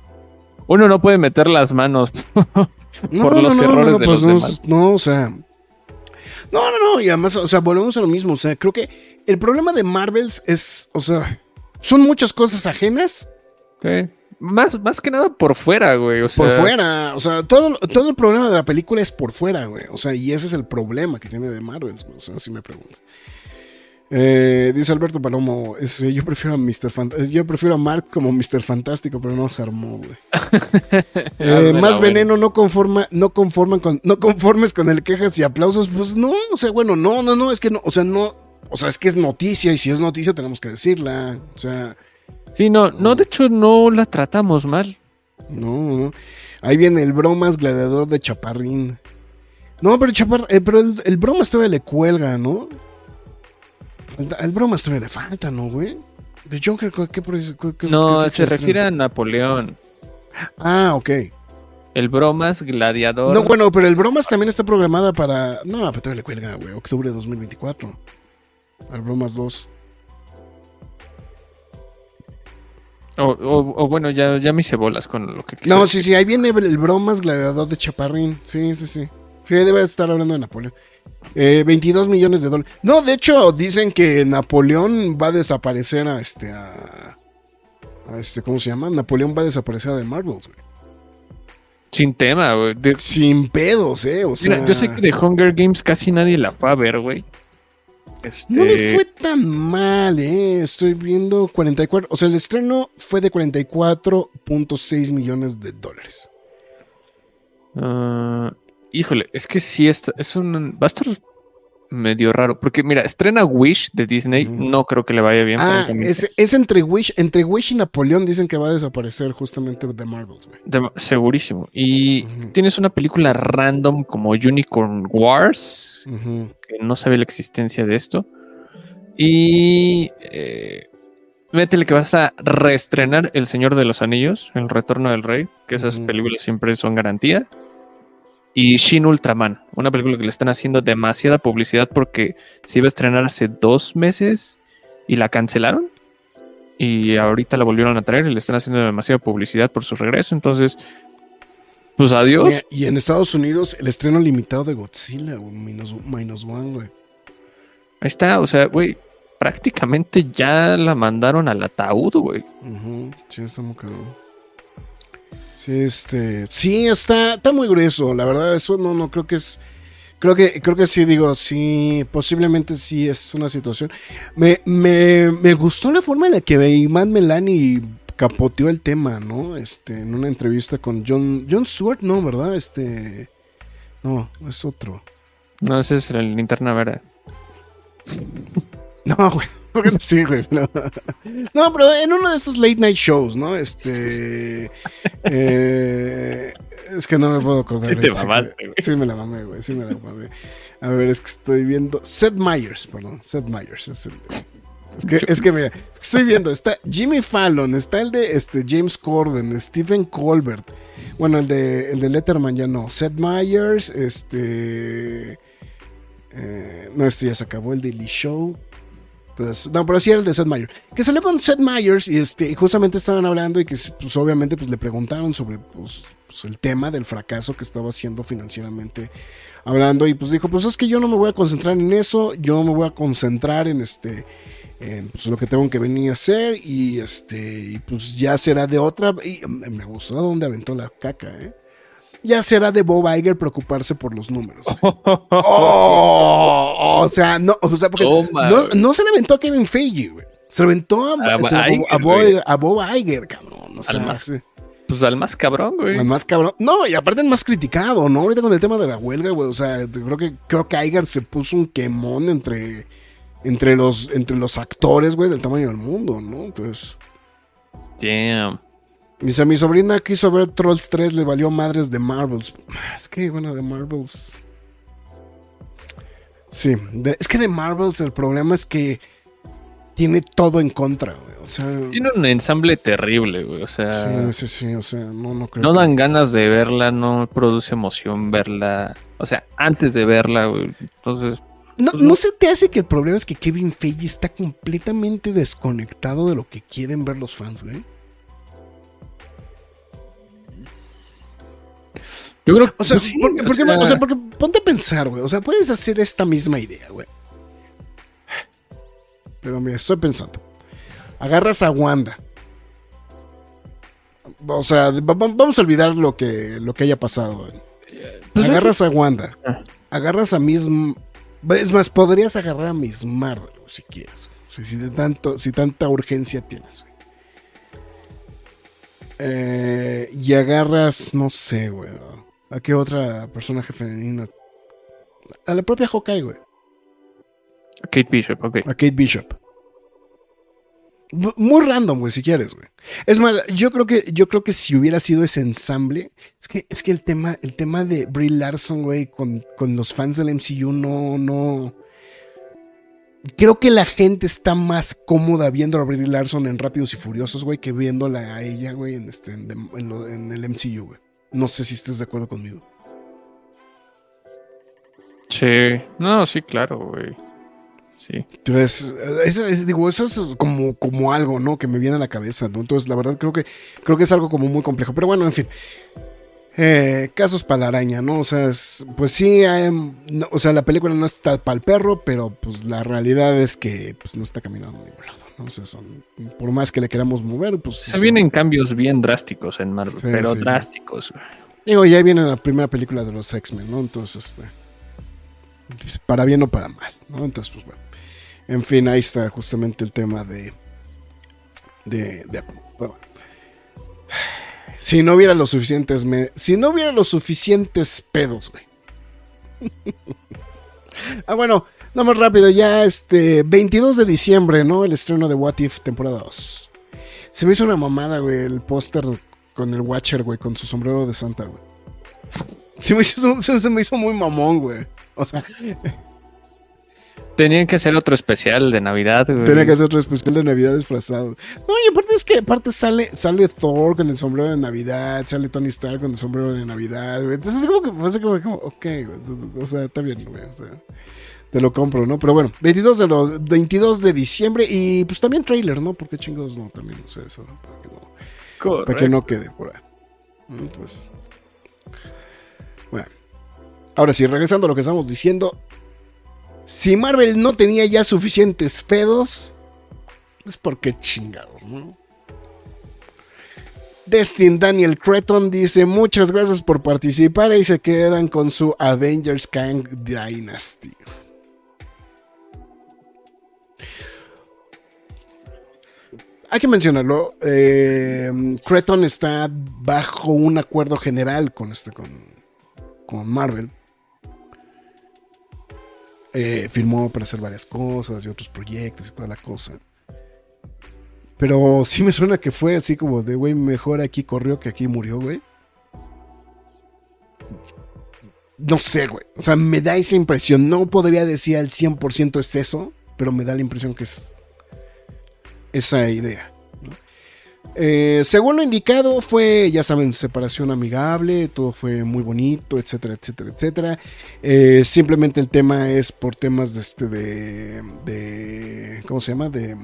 Uno no puede meter las manos. [laughs] Por los errores de los pues no, demás. No, o sea. No, no, no. Y además, o sea, volvemos a lo mismo. O sea, creo que el problema de Marvels es, o sea, son muchas cosas ajenas Sí. Más, más que nada por fuera, güey. O sea, por fuera. O sea, todo, todo el problema de la película es por fuera, güey. O sea, y ese es el problema que tiene de Marvels, güey. O sea, si me preguntas. Eh, dice Alberto Palomo, es, eh, yo prefiero a Mr. Fant- eh, yo prefiero a Mark como Mr. Fantástico, pero no se armó, güey. [laughs] Eh, la más veneno no conforma, no conforman con, no conformes con el quejas y aplausos, pues no, o sea, bueno, no, no, no, es que no, o sea, no, o sea, es que es noticia y si es noticia tenemos que decirla, o sea, Sí, no, no, de hecho no la tratamos mal. no, no. Ahí viene el bromas gladiador de Chaparrín. No, pero Chapar, eh, pero el, el bromas todavía le cuelga, ¿no? El, el bromas todavía le falta, ¿no, güey? De Joker, ¿qué, qué, No, qué se refiere a Napoleón. Ah, ok. El bromas, gladiador. No, bueno, pero el bromas también está programada para. No, pero todavía le cuelga, güey. Octubre de 2024. Al bromas 2. O, o- o bueno, ya, ya me hice bolas con lo que quise No, decir. sí, sí, ahí viene el bromas gladiador de Chaparrín. Sí, sí, sí. Sí, debe estar hablando de Napoleón. Eh, 22 millones de dólares. No, de hecho, dicen que Napoleón va a desaparecer a este. A, a este, ¿cómo se llama? Napoleón va a desaparecer de Marvels, güey. Sin tema, güey. De- Sin pedos, ¿eh? O sea. Mira, yo sé que de Hunger Games casi nadie la fue a ver, güey. Este, No le fue tan mal, ¿eh? Estoy viendo 44. O sea, el estreno fue de 44.6 millones de dólares. ah, híjole, es que sí, es, es un. Va a estar medio raro. Porque, mira, estrena Wish de Disney. No creo que le vaya bien. Ah, es, es entre Wish, entre Wish y Napoleón dicen que va a desaparecer justamente de Marvels, güey. Segurísimo. Y tienes una película random como Unicorn Wars. Que no sabe la existencia de esto. Y eh, métele que vas a reestrenar El Señor de los Anillos, El Retorno del Rey, que esas películas siempre son garantía. Y Shin Ultraman, una película que le están haciendo demasiada publicidad porque se iba a estrenar hace dos meses y la cancelaron. Y ahorita la volvieron a traer y le están haciendo demasiada publicidad por su regreso. Entonces, pues adiós. Y en Estados Unidos, el estreno limitado de Godzilla, güey, minus, minus one, güey. Ahí está, o sea, güey, prácticamente ya la mandaron al ataúd, güey. Ujú, Sí, está muy cabrón. Sí, este. Sí, está, está muy grueso. La verdad, eso no, no creo que es. Creo que, creo que sí, digo, sí, posiblemente sí es una situación. Me, me, me gustó la forma en la que Iman Melani capoteó el tema, ¿no? Este, en una entrevista con John, John Stewart, no, ¿verdad? Este. No, es otro. No, ese es el linterna verde. [laughs] No, güey. Sí, güey. No. No, pero en uno de estos late night shows, ¿no? Este. eh, es que no me puedo acordar. Sí te mamaste, güey. Sí me la mamé, güey. Sí me la mamé. A ver, es que estoy viendo. Seth Meyers, perdón. Seth Meyers. Es, el- es que, es que mira, estoy viendo. Está Jimmy Fallon, está el de este, James Corbin, Stephen Colbert. Bueno, el de, el de Letterman ya no. Seth Meyers, este. eh, no, este ya se acabó, el Daily Show. No, pero sí era el de Seth Meyers. Que salió con Seth Meyers y, este, justamente estaban hablando y que pues, obviamente pues, le preguntaron sobre pues, pues, el tema del fracaso que estaba haciendo financieramente hablando y pues dijo, pues es que yo no me voy a concentrar en eso, yo me voy a concentrar en este en, pues, lo que tengo que venir a hacer y este y pues ya será de otra y me gustó dónde aventó la caca, ¿eh? Ya será de Bob Iger preocuparse por los números. [laughs] Oh, o sea, no, o sea, porque Toma, no, no se le aventó a Kevin Feige, güey. Se le aventó a, A se le- a Iger, Bob- a Bob Iger, cabrón. O sea, más sí. Pues al más cabrón, güey. El más cabrón. No, y aparte el más criticado, ¿no? Ahorita con el tema de la huelga, güey. O sea, creo que, creo que Iger se puso un quemón entre, entre, los, entre los actores, güey, del tamaño del mundo, ¿no? Entonces. Damn. Dice, mi sobrina quiso ver Trolls 3, le valió madres de Marvels. Es que, bueno, de Marvels. Sí, de- es que de Marvels el problema es que tiene todo en contra, güey. O sea. Tiene un ensamble terrible, güey. O sea, Sí, sí, sí, o sea, no, no creo no que- dan ganas de verla, no produce emoción verla. O sea, antes de verla, güey. Entonces, No, Pues ¿no no. se te hace que el problema es que Kevin Feige está completamente desconectado de lo que quieren ver los fans, güey? Yo creo que. O sea, pues sí, porque, o sea, o sea, porque ponte a pensar, güey. O sea, puedes hacer esta misma idea, güey. Pero mira, estoy pensando. Agarras a Wanda. O sea, va- va- vamos a olvidar lo que, lo que haya pasado. pues, agarras a Wanda. Ah. Agarras a Miss... Es más, podrías agarrar a Miss Marvel, si quieres. O sea, si, de tanto, si tanta urgencia tienes, güey. Eh, y agarras, no sé, güey. ¿A qué otra personaje femenino? A la propia Hawkeye, güey. Kate Bishop, ok. A Kate Bishop. B- Muy random, güey, si quieres, güey. Es más, yo creo que, yo creo que si hubiera sido ese ensamble, es que, es que el tema, el tema de Brie Larson, güey, con, con los fans del MCU, no, no. Creo que la gente está más cómoda viendo a Brie Larson en Rápidos y Furiosos, güey, que viéndola a ella, güey, en, este, en, en lo- en el MCU, güey. No sé si estés de acuerdo conmigo. Sí. No, sí, claro, güey. Sí. Entonces, eso es, digo, eso es como, como algo, ¿no? Que me viene a la cabeza, ¿no? Entonces, la verdad, creo que, creo que es algo como muy complejo. Pero bueno, en fin. Eh, casos para la araña, ¿no? O sea, es- pues sí, no, o sea, la película no está para el perro, pero pues la realidad es que pues, no está caminando a ningún lado, ¿no? O sea, son- por más que le queramos mover, pues... Se son- vienen cambios bien drásticos en Marvel, Sí, pero sí. drásticos. Digo, ya viene la primera película de los X-Men, ¿no? Entonces, este. Para bien o para mal, ¿no? Entonces, pues bueno. En fin, ahí está justamente el tema de. De. de pero bueno. Si no hubiera los suficientes. me- si no hubiera los suficientes pedos, güey. [laughs] ah, bueno, no más rápido, ya este. 22 de diciembre, ¿no? El estreno de What If, temporada 2. Se me hizo una mamada, güey, el póster con el Watcher, güey, con su sombrero de Santa, güey. Se me hizo [laughs] muy mamón, güey. O sea, Tenían que hacer otro especial de Navidad, güey. tenía que hacer otro especial de Navidad disfrazado. No, y aparte es que aparte sale, sale Thor con el sombrero de Navidad, sale Tony Stark con el sombrero de Navidad, güey. Entonces, como que, fue así como, como, ok, güey, o sea, está bien, güey, o sea, te lo compro, ¿no? Pero bueno, 22 de, lo- 22 de diciembre y pues también trailer, ¿no? Porque chingados no, también, o sea, eso, para que no. Para que no quede por ahí. Entonces, bueno. Ahora sí, regresando a lo que estamos diciendo. Si Marvel no tenía ya suficientes pedos, es porque chingados, ¿no? Destin Daniel Creton dice muchas gracias por participar y se quedan con su Avengers Kang Dynasty. Hay que mencionarlo. eh, Creton está bajo un acuerdo general con este, con, con Marvel. Eh, firmó para hacer varias cosas y otros proyectos y toda la cosa. Pero sí me suena que fue así como de, güey, mejor aquí corrió que aquí murió, güey. No sé, güey. O sea, me da esa impresión. No podría decir al 100% es eso, pero me da la impresión que es esa idea. Eh, según lo indicado, fue, ya saben, separación amigable, todo fue muy bonito, etcétera, etcétera, etcétera. Eh, simplemente el tema es por temas de este de, de ¿cómo se llama? De,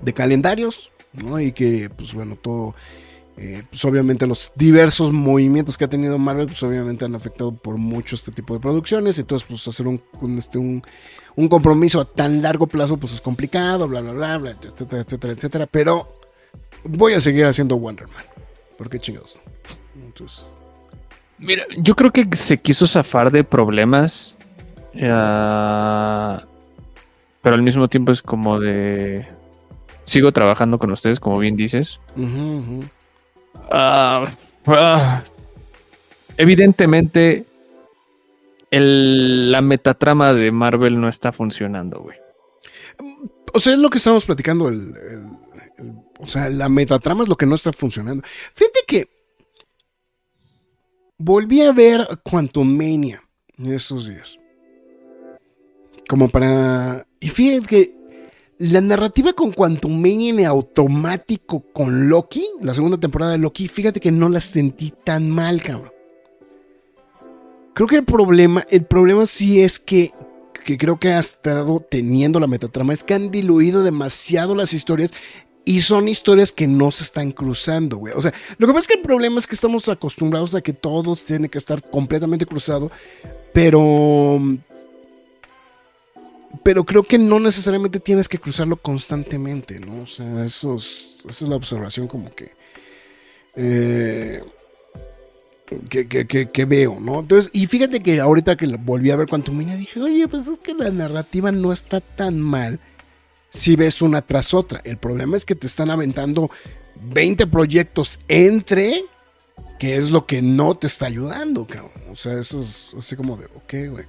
de calendarios, ¿no? Y que, pues bueno, todo Eh, pues obviamente los diversos movimientos que ha tenido Marvel, pues obviamente han afectado por mucho este tipo de producciones. Entonces, pues hacer un, un, este, un, un compromiso a tan largo plazo, pues es complicado, bla, bla, bla, bla, etcétera, etcétera, etcétera. Pero voy a seguir haciendo Wonder Man. ¿Por qué chingados? Entonces, Mira, yo creo que se quiso zafar de problemas. eh, pero al mismo tiempo es como de. Sigo trabajando con ustedes, como bien dices. Ah, ah. evidentemente, el- la metatrama de Marvel no está funcionando, güey. O sea, es lo que estábamos platicando. El, el- el- o sea, la metatrama es lo que no está funcionando. Fíjate que volví a ver Quantum Mania en estos días. Como para. Y fíjate que la narrativa con Quantum Mania en automático con Loki, la segunda temporada de Loki, fíjate que no la sentí tan mal, cabrón. Creo que el problema, el problema sí es que que creo que ha estado teniendo la metatrama es que han diluido demasiado las historias y son historias que no se están cruzando, güey. O sea, lo que pasa es que el problema es que estamos acostumbrados a que todo tiene que estar completamente cruzado, pero pero creo que no necesariamente tienes que cruzarlo constantemente, ¿no? O sea, eso es- esa es la observación como que eh, que, que- veo, ¿no? Entonces, y fíjate que ahorita que volví a ver Quantum Mania dije, oye, pues es que la narrativa no está tan mal si ves una tras otra. El problema es que te están aventando 20 proyectos entre, que es lo que no te está ayudando. O sea, eso es así como de, ok, güey.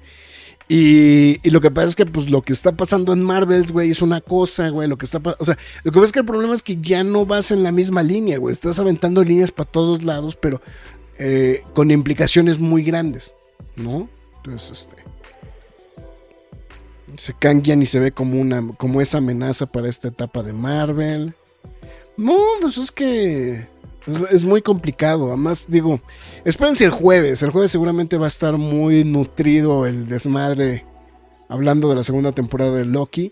Y, lo que pasa es que, pues, lo que está pasando en Marvels, güey, es una cosa, güey. Lo que está O sea, lo que pasa es que el problema es que ya no vas en la misma línea, güey. Estás aventando líneas para todos lados, pero eh, con implicaciones muy grandes, ¿no? Entonces, este. Se Kang ya ni se ve como una. como esa amenaza para esta etapa de Marvel. No, pues es que. Es, es muy complicado. Además, digo. Espérense el jueves. El jueves seguramente va a estar muy nutrido el desmadre. Hablando de la segunda temporada de Loki.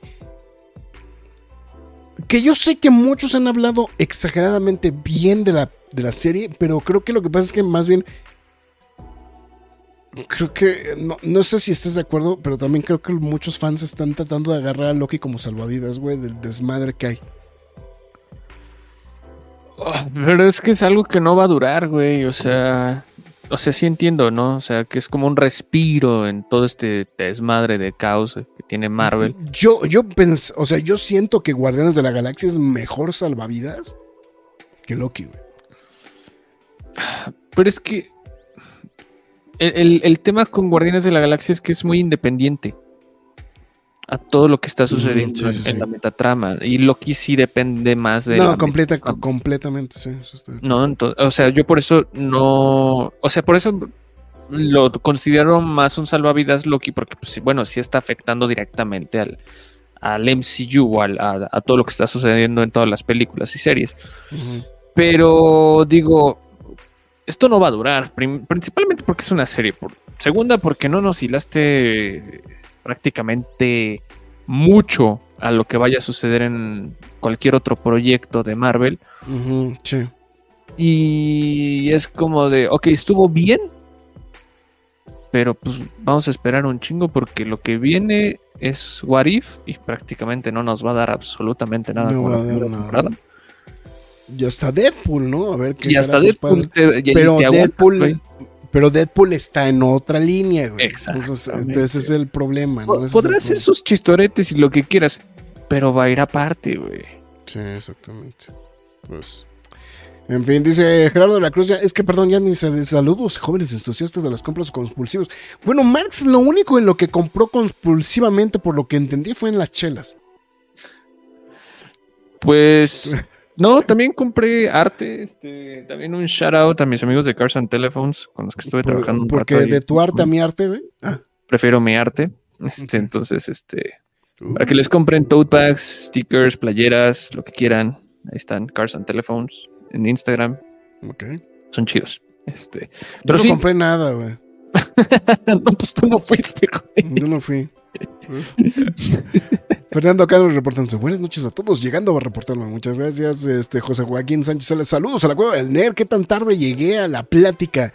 Que yo sé que muchos han hablado exageradamente bien de la, de la serie, pero creo que lo que pasa es que más bien. Creo que. No, no sé si estés de acuerdo, pero también creo que muchos fans están tratando de agarrar a Loki como salvavidas, güey, del desmadre que hay. Ah, Pero es que es algo que no va a durar, güey. O sea, o sea, sí entiendo, ¿no? O sea, que es como un respiro en todo este desmadre de caos que tiene Marvel. Yo, yo pensé, o sea, yo siento que Guardianes de la Galaxia es mejor salvavidas que Loki, güey. Pero es que el, el- el tema con Guardianes de la Galaxia es que es muy independiente a todo lo que está sucediendo sí, en, sí, en sí. la metatrama. Y Loki sí depende más de No, completa, metatrama. completamente, sí. eso está- No, entonces, o sea, yo por eso no, o sea, por eso lo considero más un salvavidas Loki, porque pues, bueno, sí está afectando directamente al, al MCU, al- a, a todo lo que está sucediendo en todas las películas y series. Pero digo, esto no va a durar, principalmente porque es una serie. Por, segunda, porque no nos hilaste prácticamente mucho a lo que vaya a suceder en cualquier otro proyecto de Marvel. Sí. Y es como de, ok, estuvo bien, pero pues vamos a esperar un chingo porque lo que viene es What If y prácticamente no nos va a dar absolutamente nada No va la primera nada. temporada. Y hasta Deadpool, ¿no? A ver qué Y hasta Deadpool te, y- Pero te Deadpool, pero Deadpool está en otra línea, güey. Exactamente. Entonces, ese es el problema, ¿no? Ese es Podrá hacer sus chistoretes y lo que quieras, pero va a ir aparte, güey. Sí, exactamente. Pues. En fin, dice Gerardo de la Cruz, ya, es que perdón, ya ni saludos, jóvenes entusiastas de las compras compulsivas. Bueno, Marx lo único en lo que compró compulsivamente, por lo que entendí, fue en las chelas. Pues [laughs] no, también compré arte, este, también un shout out a mis amigos de Cars and Telephones con los que estuve Por- trabajando. un porque rato de tu arte a mi arte, güey. Ah. prefiero mi arte. Este, entonces, este, para que les compren tote bags, stickers, playeras, lo que quieran. Ahí están Cars and Telephones en Instagram. Ok. Son chidos. Este, Yo pero no sí, compré nada, güey. [laughs] no, pues tú no fuiste, güey. Yo no fui. [laughs] Fernando Cano reportándose. Buenas noches a todos. Llegando a reportarme. Muchas gracias. Este José Joaquín Sánchez. Saludos a la cueva del NER. ¿Qué tan tarde llegué a la plática?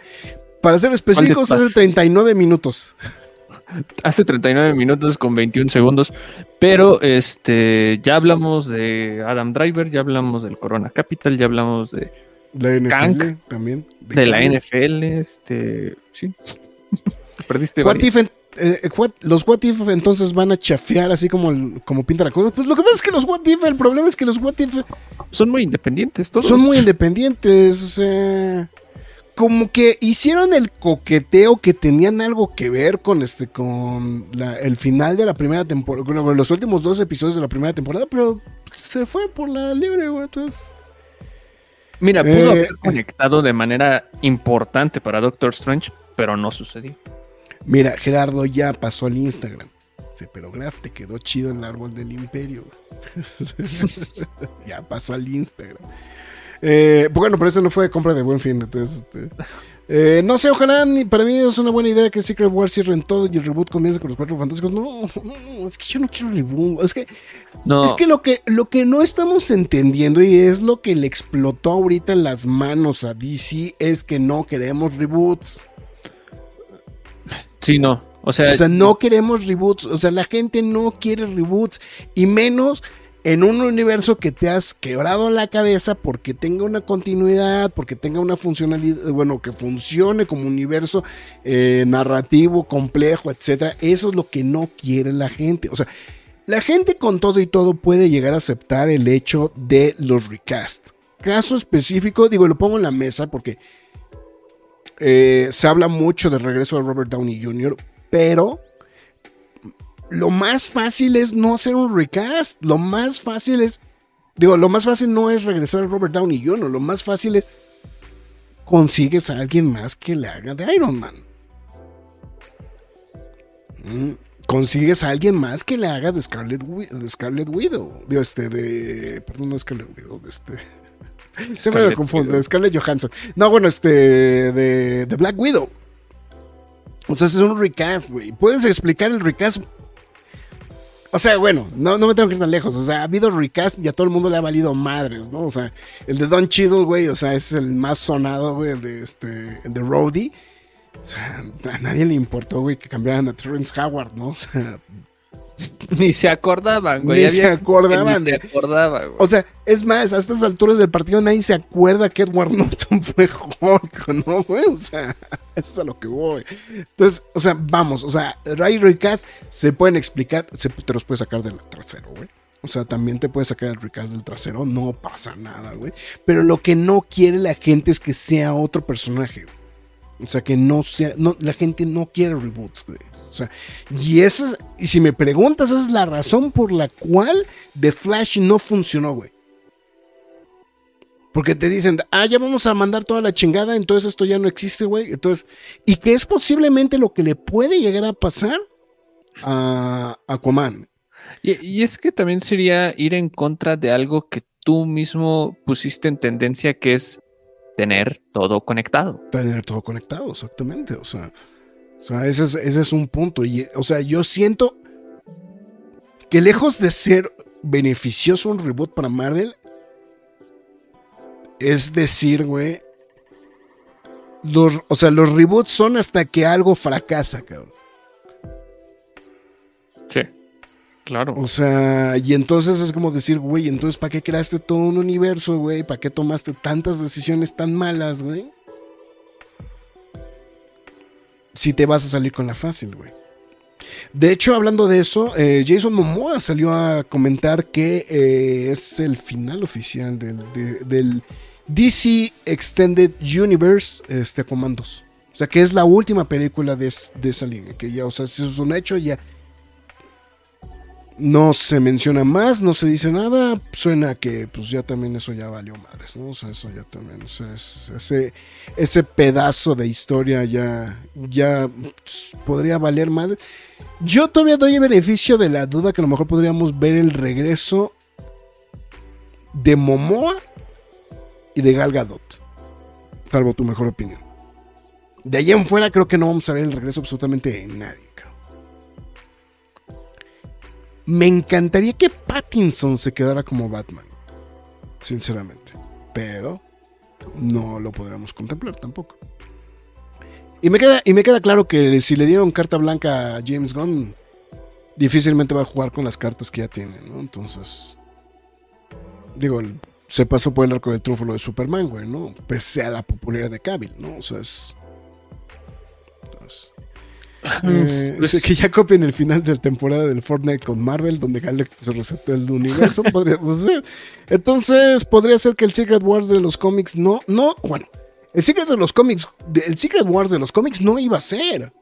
Para ser específicos, hace 39 minutos. [laughs] Hace 39 minutos con 21 segundos. Pero este ya hablamos de Adam Driver, ya hablamos del Corona Capital, ya hablamos de La NFL Kank. también. de la. NFL, este, sí. [laughs] Perdiste What if eh, what- los What If entonces van a chafear así como, como pinta la cosa. Pues lo que pasa es que los What If, el problema es que los What If Son muy independientes todos. son muy independientes. O sea, como que hicieron el coqueteo que tenían algo que ver con este, con la- el final de la primera temporada, con los últimos dos episodios de la primera temporada, pero se fue por la libre, güey. Entonces, Mira, pudo Eh, haber eh. conectado de manera importante para Doctor Strange, pero no sucedió. Mira, Gerardo ya pasó al Instagram. Sí, pero Graf te quedó chido el árbol del imperio. [laughs] ya pasó al Instagram. Eh, bueno, pero eso no fue compra de buen fin. Entonces, este, eh, no sé, ojalá ni- para mí es una buena idea que Secret Wars cierre en todo y el reboot comience con los cuatro fantásticos. No, no, es que yo no quiero reboot. Es que, No, es que lo que lo que no estamos entendiendo y es lo que le explotó ahorita en las manos a DC es que no queremos reboots. Sí, no. O sea, O sea, no queremos reboots. O sea, la gente no quiere reboots. Y menos en un universo que te has quebrado la cabeza porque tenga una continuidad, porque tenga una funcionalidad, bueno, que funcione como universo eh, narrativo, complejo, etcétera. Eso es lo que no quiere la gente. O sea, la gente con todo y todo puede llegar a aceptar el hecho de los recasts. Caso específico, digo, lo pongo en la mesa porque eh, se habla mucho del regreso de Robert Downey Jr., pero lo más fácil es no hacer un recast. Lo más fácil es, digo, lo más fácil no es regresar a Robert Downey Jr., lo más fácil es consigues a alguien más que le haga de Iron Man. Mm, Consigues a alguien más que le haga de Scarlet, Wi- de Scarlet Widow. Digo, este, de. Perdón, no Scarlet Widow, de este. Siempre me confundo, Scarlett Johansson. No, bueno, este, de, de Black Widow. O sea, es un recast, güey. ¿Puedes explicar el recast? O sea, bueno, no, no me tengo que ir tan lejos. O sea, ha habido recast y a todo el mundo le ha valido madres, ¿no? O sea, el de Don Cheadle, güey, o sea, es el más sonado, güey, el de este, el de Rhodey. O sea, a nadie le importó, güey, que cambiaran a Terrence Howard, ¿no? O sea, [laughs] ni se acordaban, güey. Ni se acordaban Ni de- se acordaba, güey. O sea, es más, a estas alturas del partido nadie se acuerda que Edward [laughs] Norton fue Hulk, ¿no, güey? O sea, eso es a lo que voy. Entonces, o sea, vamos, o sea, Ray Recast se pueden explicar, se, te los puedes sacar del trasero, güey. O sea, también te puedes sacar el recast del trasero, no pasa nada, güey. Pero lo que no quiere la gente es que sea otro personaje, güey. O sea, que no sea, no, la gente no quiere reboots, güey. O sea, y esa es, y si me preguntas, esa es la razón por la cual The Flash no funcionó, güey. Porque te dicen, ah, ya vamos a mandar toda la chingada, entonces esto ya no existe, güey. Entonces, y que es posiblemente lo que le puede llegar a pasar a Aquaman. Y, y es que también sería ir en contra de algo que tú mismo pusiste en tendencia, que es tener todo conectado. Tener todo conectado, exactamente. O sea, o sea ese, es, ese es un punto. Y, o sea, yo siento que lejos de ser beneficioso un reboot para Marvel, es decir, güey. Los, o sea, los reboots son hasta que algo fracasa, cabrón. Sí, claro. O sea, y entonces es como decir, güey, entonces ¿para qué creaste todo un universo, güey? ¿Para qué tomaste tantas decisiones tan malas, güey? Si te vas a salir con la fácil, güey. De hecho, hablando de eso, eh, Jason Momoa salió a comentar que eh, es el final oficial del, de- del DC Extended Universe este, Comandos. O sea, que es la última película de, es- de esa línea. Que ya, o sea, si eso es un hecho, ya no se menciona más, no se dice nada. Suena que pues ya también eso ya valió madres, ¿no? O sea, eso ya también, o sea, es- ese, ese pedazo de historia ya, ya pues, podría valer madre. Yo todavía doy el beneficio de la duda que a lo mejor podríamos ver el regreso de Momoa y de Gal Gadot. Salvo tu mejor opinión. De allá en fuera creo que no vamos a ver el regreso absolutamente de nadie, Me encantaría que Pattinson se quedara como Batman. Sinceramente. Pero no lo podremos contemplar tampoco. Y me queda, y me queda claro que si le dieron carta blanca a James Gunn, difícilmente va a jugar con las cartas que ya tiene, ¿no? Entonces. Digo, se pasó por el arco del triunfo lo de Superman, güey, ¿no? Pese a la popularidad de Cavill, ¿no? O sea, es. [laughs] eh, Pues- que ya copien el final de la temporada del Fortnite con Marvel, donde Galactus se resetó el universo. [laughs] podría- pues. Entonces, podría ser que el Secret Wars de los cómics no, no, bueno, el Secret de los cómics, el Secret Wars de los cómics no iba a ser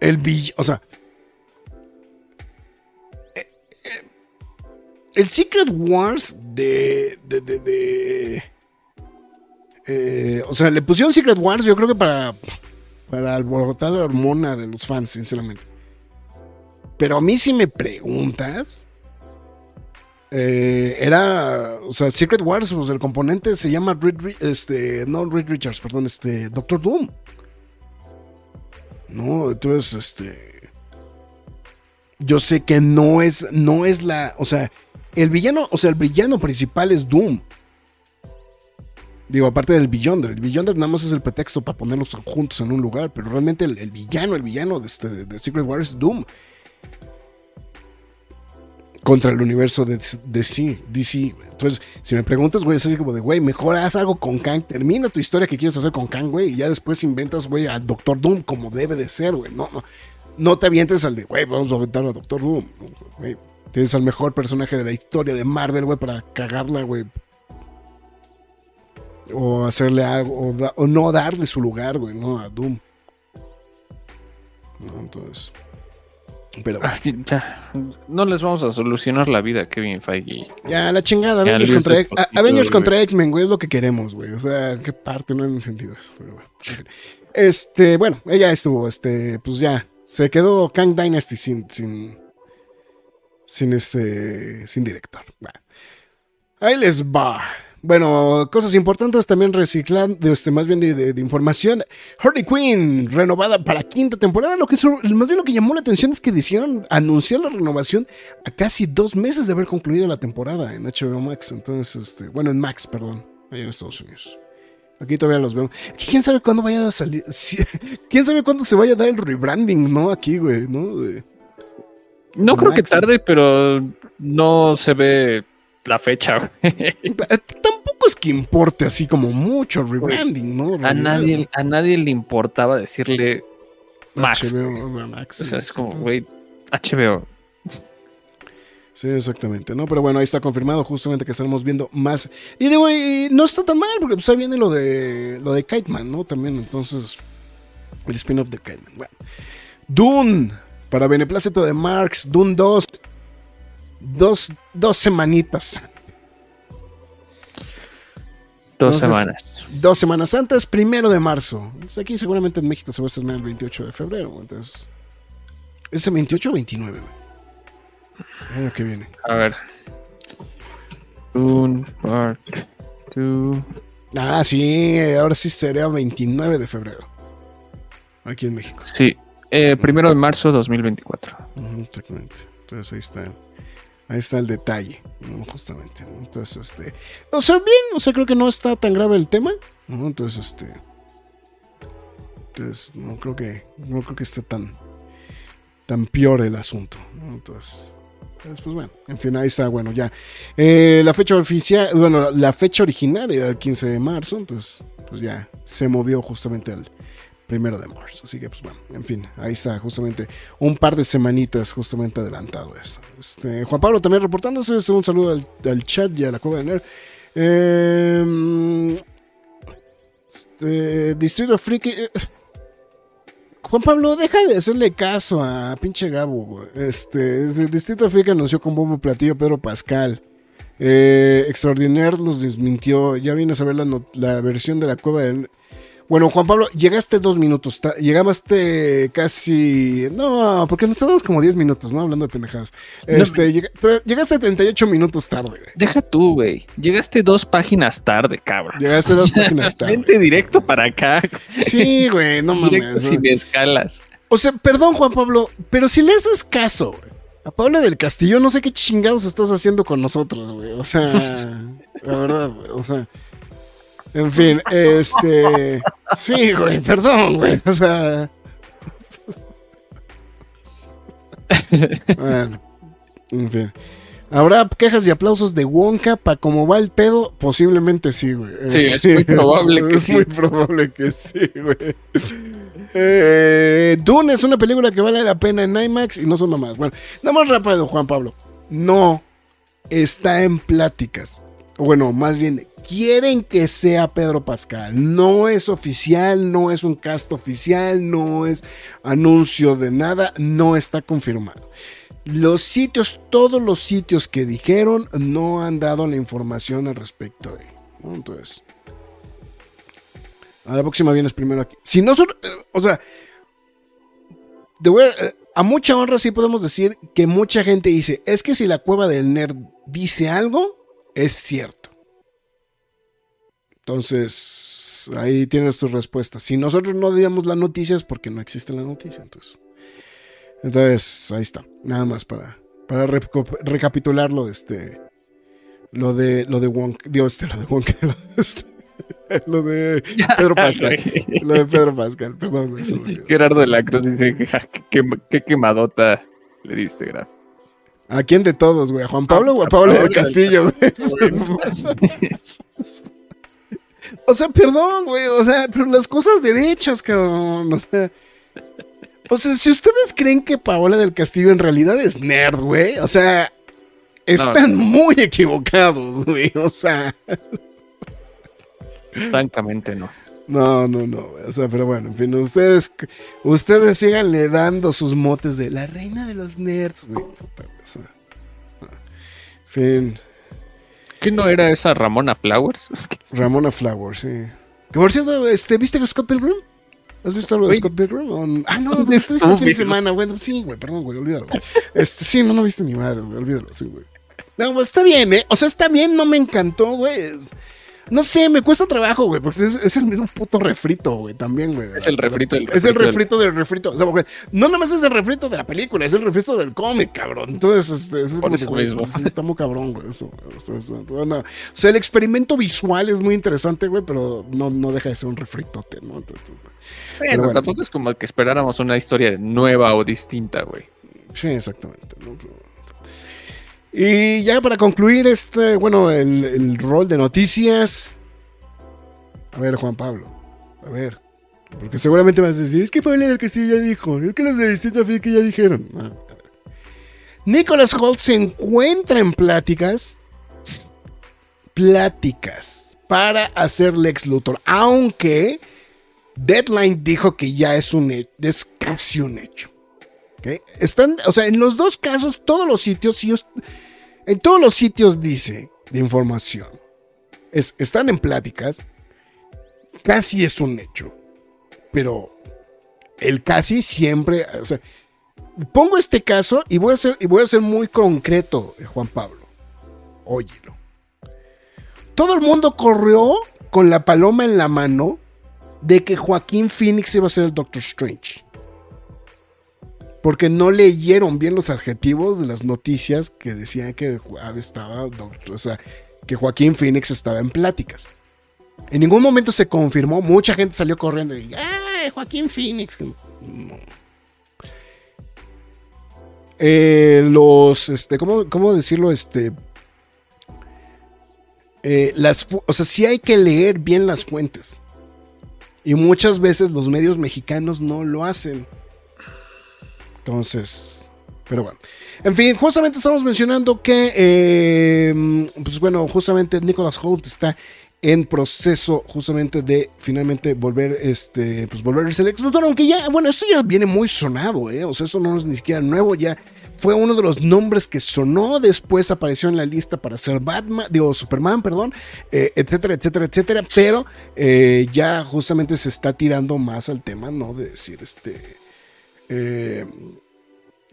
el vill- o sea, eh, eh, el Secret Wars de, de, de, de- eh, o sea, le pusieron Secret Wars, yo creo que para para alborotar la hormona de los fans, sinceramente. Pero a mí si me preguntas, eh, era, o sea, Secret Wars, pues el componente se llama Reed, este, no Reed Richards, perdón, este, Doctor Doom. No, entonces, este, yo sé que no es, no es la, o sea, el villano, o sea, el villano principal es Doom. Digo, aparte del Beyonder. El Beyonder nada más es el pretexto para ponerlos juntos en un lugar. Pero realmente el, villano, el villano de, este, de Secret Wars es Doom. Contra el universo de DC. DC. Entonces, si me preguntas, güey, es así como de, güey, mejor haz algo con Kang. Termina tu historia que quieres hacer con Kang, güey. Y ya después inventas, güey, al Doctor Doom como debe de ser, güey. No, no. No te avientes al de, güey, vamos a aventar a Doctor Doom. Güey, tienes al mejor personaje de la historia de Marvel, güey, para cagarla, güey o hacerle algo, o, da- o no darle su lugar, güey, ¿no? A Doom. No, entonces. Pero bueno, Ay, ya, no les vamos a solucionar la vida, Kevin Feige. ya la chingada, Avengers contra, a- Avengers güey. contra X-Men, güey, es lo que queremos, güey. O sea, qué parte no han sentido eso, pero bueno. Este, bueno, ella estuvo, este, pues ya, se quedó Kang Dynasty sin, sin, sin este, sin director. Ahí les va. Bueno, cosas importantes también reciclando, este, más bien de, de- de información. Harley Quinn, renovada para quinta temporada. Lo que más bien lo que llamó la atención es que decidieron anunciar la renovación a casi dos meses de haber concluido la temporada en HBO Max. Entonces, este, bueno, en Max, perdón, ahí en Estados Unidos. Aquí todavía los vemos. ¿Quién sabe cuándo vaya a salir? [laughs] ¿Quién sabe cuándo se vaya a dar el rebranding, no? Aquí, güey, ¿no? De- No creo que tarde, pero no se ve la fecha. güey. [laughs] Eh, Tampoco es que importe así como mucho el rebranding, ¿no? A nadie, a nadie le importaba decirle Max. HBO Max. O sea, es como, güey, HBO. Sí, exactamente, ¿no? Pero bueno, ahí está confirmado justamente que estaremos viendo más. Y digo, y no está tan mal, porque pues ahí viene lo de lo de Kiteman, ¿no? También, entonces, el spin-off de Kiteman. Bueno. Dune, para beneplácito de Marx, Dune 2. Dos, dos semanitas. Dos Entonces, semanas. Dos semanas antes, primero de marzo. Pues aquí seguramente en México se va a estrenar el 28 de febrero. Entonces, ¿es el 28 o 29, güey? Año que viene. A ver. Dune Part 2. Ah, sí, ahora sí sería 29 de febrero. Aquí en México. Sí, eh, primero de marzo 2024. Ujú, exactamente. Entonces ahí está. Ahí está el detalle, ¿no? justamente. ¿no? Entonces, este. O sea, bien, o sea, creo que no está tan grave el tema. Entonces, este. Entonces, no creo que. No creo que esté tan. tan peor el asunto. ¿no? Entonces. entonces, pues bueno, en fin, ahí está, bueno, ya. Eh, la fecha oficial, bueno, la fecha original era el 15 de marzo, entonces, pues ya se movió justamente al primero de marzo. Así que, pues bueno, en fin, ahí está, justamente un par de semanitas justamente adelantado esto. Este, Juan Pablo también reportándose, un saludo al, chat y a la cueva de Nerd. Eh, este, Distrito Friki. eh, Juan Pablo, deja de hacerle caso a pinche Gabo. güey. Este, Distrito Friki anunció con bombo platillo Pedro Pascal. Eh, Extraordinaire los desmintió. Ya vienes a not- la versión de la cueva de. Bueno, Juan Pablo, llegaste dos minutos. Llegaste casi. No, porque nos tardamos como 10 minutos, ¿no? Hablando de pendejadas. No. Este, llega- tra- llegaste 38 minutos tarde, güey. Deja tú, güey. Llegaste dos páginas tarde, cabrón. Llegaste dos [laughs] páginas tarde. Vente directo para acá. Sí, güey, no directo mames. sin escalas. O sea, perdón, Juan Pablo, pero si le haces caso, güey, A Paula del Castillo, no sé qué chingados estás haciendo con nosotros, güey. O sea, la verdad, güey. O sea. En fin, este. Sí, güey, perdón, güey. O sea. Bueno, en fin. ¿Habrá quejas y aplausos de Wonka para cómo va el pedo? Posiblemente sí, güey. Sí, es muy probable que es sí. muy probable que sí, güey. Eh, Dune es una película que vale la pena en IMAX y no son mamás. Bueno, nada más rápido, Juan Pablo. No está en pláticas. Bueno, más bien, quieren que sea Pedro Pascal. No es oficial, no es un cast oficial, no es anuncio de nada, no está confirmado. Los sitios, todos los sitios que dijeron no han dado la información al respecto de. Entonces, a la próxima vienes primero aquí. Si no son, eh, o sea, eh, a mucha honra sí podemos decir que mucha gente dice, es que si la cueva del nerd dice algo, es cierto. Entonces, ahí tienes tu respuesta. Si nosotros no digamos la noticia es porque no existe la noticia, entonces. Entonces, ahí está. Nada más para, para recapitular lo de este. Lo de lo de Wonka. Dios, este, lo de. [laughs] Lo de, este, lo de Pedro [laughs] Pascal. Lo de Pedro Pascal, perdón. Gerardo de la Cruz dice que qué, qué quemadota le diste, Graf. ¿A quién de todos, güey? ¿A Juan Pablo o a Pablo del Pablo del Castillo, güey? [laughs] O sea, perdón, güey. O sea, pero las cosas derechas, cabrón. O sea, o sea, si ustedes creen que Paola del Castillo en realidad es nerd, güey. O sea, están muy equivocados, güey. O sea, Francamente no. no, no, no. O sea, pero bueno, en fin, ustedes, ustedes síganle dando sus motes de la reina de los nerds, güey. Puta, o sea, en fin. ¿Qué no era esa Ramona Flowers? [laughs] Ramona Flowers, sí. Que por cierto, este, ¿viste a Scott Pilgrim? ¿Has visto algo de. Scott Pilgrim? Ah, no, ¿Dónde estuviste el fin de semana, güey. Sí, güey, perdón, güey, olvídalo. güey. Este, sí, no, no viste ni madre, güey, olvídalo, sí, güey. No, está bien, ¿eh? O sea, está bien, no me encantó, güey. Es- No sé, me cuesta trabajo, güey, porque es, es el mismo puto refrito, güey, también, güey. Es el refrito del Es el refrito del refrito. O sea, porque no nomás es el refrito de la película, es el refrito del cómic, cabrón. Entonces, este, es como eso güey, mismo. Sí, está muy cabrón, güey. Eso, Esto- esto- bueno, o sea, el experimento visual es muy interesante, güey, pero no, no deja de ser un refritote, ¿no? Entonces, Bueno, bueno. tampoco es como que esperáramos una historia nueva o distinta, güey. sí, exactamente. ¿no? Pero- Y ya para concluir este, bueno, el, rol de noticias. A ver, Juan Pablo. A ver. Porque seguramente vas a decir, es que Pablo del Castillo ya dijo, es que los de Distrito que ya dijeron. Ah. Nicholas Holt se encuentra en pláticas. Pláticas para hacer Lex Luthor. Aunque Deadline dijo que ya es un es casi un hecho. Están, o sea, en los dos casos, todos los sitios, en todos los sitios dice de información. Es- están en pláticas. Casi es un hecho. Pero el casi siempre. O sea, pongo este caso y voy a ser, y voy a ser muy concreto, eh, Juan Pablo. Óyelo. Todo el mundo corrió con la paloma en la mano de que Joaquín Phoenix iba a ser el Doctor Strange. Porque no leyeron bien los adjetivos de las noticias que decían que estaba, o sea, que Joaquín Phoenix estaba en pláticas. En ningún momento se confirmó, mucha gente salió corriendo y ¡ay, Joaquín Phoenix! Eh, los, este, ¿cómo, cómo decirlo? Este, eh, las, o sea, sí hay que leer bien las fuentes. Y muchas veces los medios mexicanos no lo hacen. Entonces, pero bueno. En fin, justamente estamos mencionando que, eh, pues bueno, justamente Nicholas Holt está en proceso justamente de finalmente volver, este, pues volver a ser ex aunque ya, bueno, esto ya viene muy sonado, ¿eh? O sea, esto no es ni siquiera nuevo, ya fue uno de los nombres que sonó, después apareció en la lista para ser Batman, digo, Superman, perdón, eh, etcétera, etcétera, etcétera, pero eh, ya justamente se está tirando más al tema, ¿no? De decir, este, eh,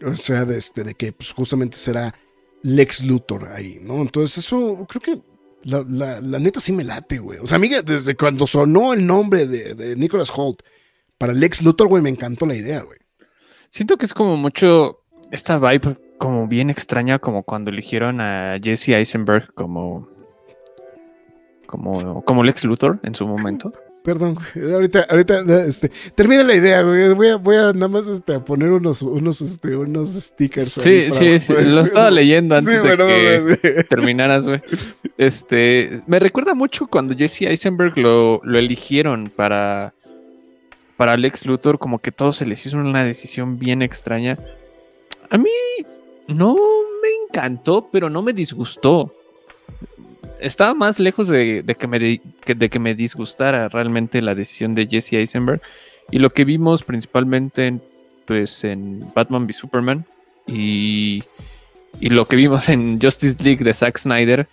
o sea, de, este, de que pues, justamente será Lex Luthor ahí, ¿no? Entonces eso creo que la, la- la neta sí me late, güey. O sea, amiga, desde cuando sonó el nombre de, de Nicholas Holt para Lex Luthor, güey, me encantó la idea, güey. Siento que es como mucho esta vibe como bien extraña, como cuando eligieron a Jesse Eisenberg como, como, como Lex Luthor en su momento. [laughs] Perdón, ahorita, ahorita, este, termina la idea, güey. Voy a, voy a nada más este, a poner unos, unos, este, unos stickers. Sí, sí, sí, lo estaba leyendo antes Sí, de bueno, que terminaras, güey. Este, me recuerda mucho cuando Jesse Eisenberg lo, lo eligieron para, para Lex Luthor, como que todo se les hizo una decisión bien extraña. A mí no me encantó, pero no me disgustó. Estaba más lejos de, que me, de que me disgustara realmente la decisión de Jesse Eisenberg. Y lo que vimos principalmente en, pues, en Batman v Superman y, y lo que vimos en Justice League de Zack Snyder,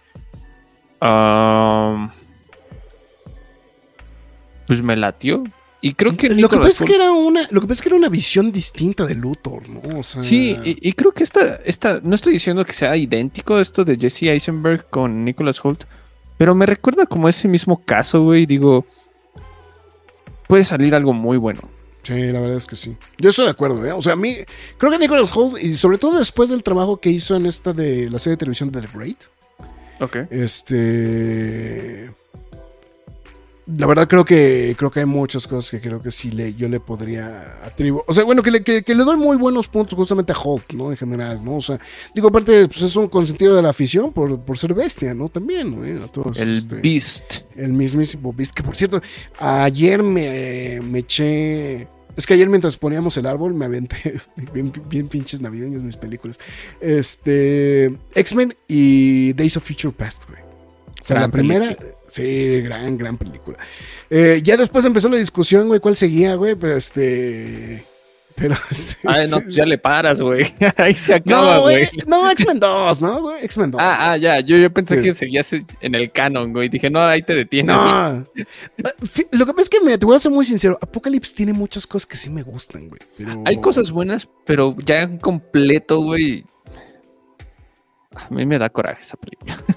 pues me latió. Y creo que lo que pasa es que era una, lo que pasa es que era una visión distinta de Luthor, ¿no? O sea, Sí, y, y creo que esta, esta, no estoy diciendo que sea idéntico esto de Jesse Eisenberg con Nicholas Holt, pero me recuerda como ese mismo caso, güey. Digo, puede salir algo muy bueno. Sí, la verdad es que sí. Yo estoy de acuerdo, ¿eh? O sea, a mí, creo que Nicholas Holt, y sobre todo después del trabajo que hizo en esta de la serie de televisión de The Great, Ok. este. La verdad creo que creo que hay muchas cosas que creo que sí le, yo le podría atribuir. O sea, bueno, que le, que, que le doy muy buenos puntos justamente a Hulk, ¿no? En general, ¿no? O sea, digo, aparte, pues es un consentido de la afición por, por ser bestia, ¿no? También, ¿no? A todos, El este, Beast. el mismísimo Beast, que por cierto, ayer me, me eché. Es que ayer mientras poníamos el árbol me aventé [laughs] bien, bien pinches navideños mis películas. Este. X-Men y Days of Future Past, güey. O sea, Gran la primera. película. Sí, gran, gran película. Eh, ya después empezó la discusión, güey, cuál seguía, güey, pero este. Pero [laughs] este. Ay, no, pues ya le paras, güey. [laughs] Ahí se acaba, No, güey. No, X-Men 2, ¿no, güey? X-Men 2. Ah, ah, ya. Yo, yo pensé Sí. que seguías en el canon, güey. Dije, no, ahí te detienes. No. Fi- Lo que pasa es que, te voy a ser muy sincero. Apocalypse tiene muchas cosas que sí me gustan, güey. pero- Hay cosas buenas, pero ya en completo, güey. A mí me da coraje esa película. [laughs]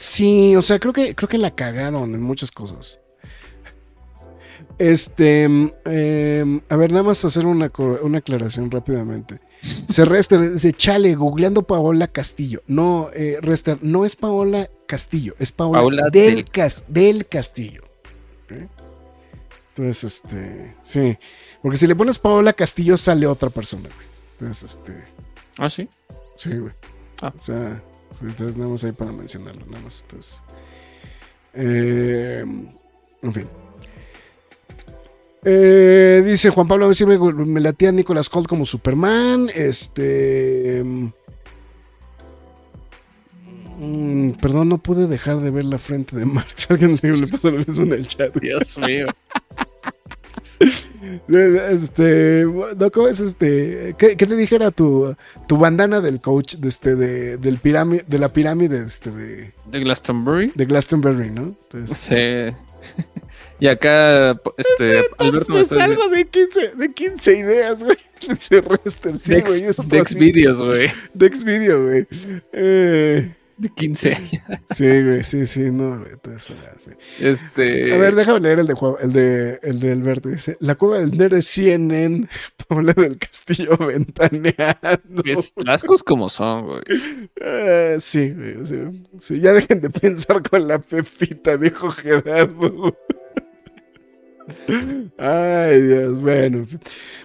Sí, o sea, creo que, creo que la cagaron en muchas cosas. Este. em, a ver, nada más hacer una, una aclaración rápidamente. Se Rester dice, chale, googleando Paola Castillo. No, eh, Rester, no es Paola Castillo, es Paola, Paola del, del- Cas- del Castillo. Entonces, este. Sí. Porque si le pones Paola Castillo, sale otra persona, güey. Entonces, este. Ah, sí. Sí, güey. Ah. O sea, entonces nada más ahí para mencionarlo, nada más. Entonces. Eh, en fin. Eh, dice Juan Pablo, a mí sí me, me latía Nicolas Holt como Superman. Este. mm, perdón, no pude dejar de ver la frente de Marx. [laughs] Alguien le pasó lo mismo en el chat. Dios mío. [laughs] Este, no, ¿cómo es este? ¿Qué, qué te dijera tu, tu bandana del coach de este, de, del pirámide, de la pirámide este, de, De Glastonbury. de Glastonbury, ¿no? Entonces, Sí. [laughs] Y acá, este, Alberto me salgo de 15, de 15 ideas, güey. [laughs] Ese Rester, sí, Dex, güey. Eso Dex Videos, güey. Dex Video, güey. Eh, [laughs] De 15. sí, güey, sí, sí, no, güey. entonces, sí. Este. A ver, déjame leer el de, Juan- el de, el de Alberto. Dice, la cueva del nerd es CNN, Paula [laughs] del Castillo ventaneando. pues, las cosas como son, güey. Eh, sí, güey, sí, sí, ya dejen de pensar con la pepita, dijo Gerardo. Ay, Dios, bueno.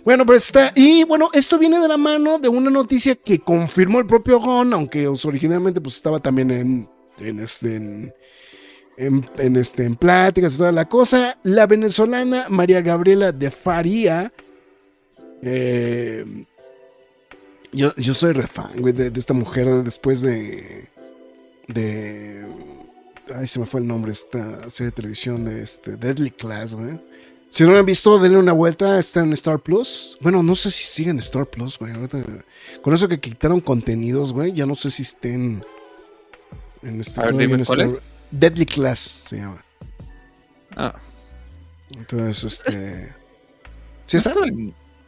Bueno, pues está. Y bueno, esto viene de la mano de una noticia que confirmó el propio Gon, aunque originalmente pues estaba también en, en este. En, este, en pláticas y toda la cosa. La venezolana María Gabriela de Faría. eh, yo, yo soy refan, güey, de, de esta mujer después de. De. Ay, se me fue el nombre, esta serie de televisión de este, Deadly Class, güey. Si no lo han visto, denle una vuelta. Está en Star Plus. Bueno, no sé si siguen Star Plus, güey. con eso que quitaron contenidos, güey, ya no sé si estén. En este, A ver, dime, en ¿cuál Star- Deadly Class se llama. Ah, Entonces, este. ¿Sí está?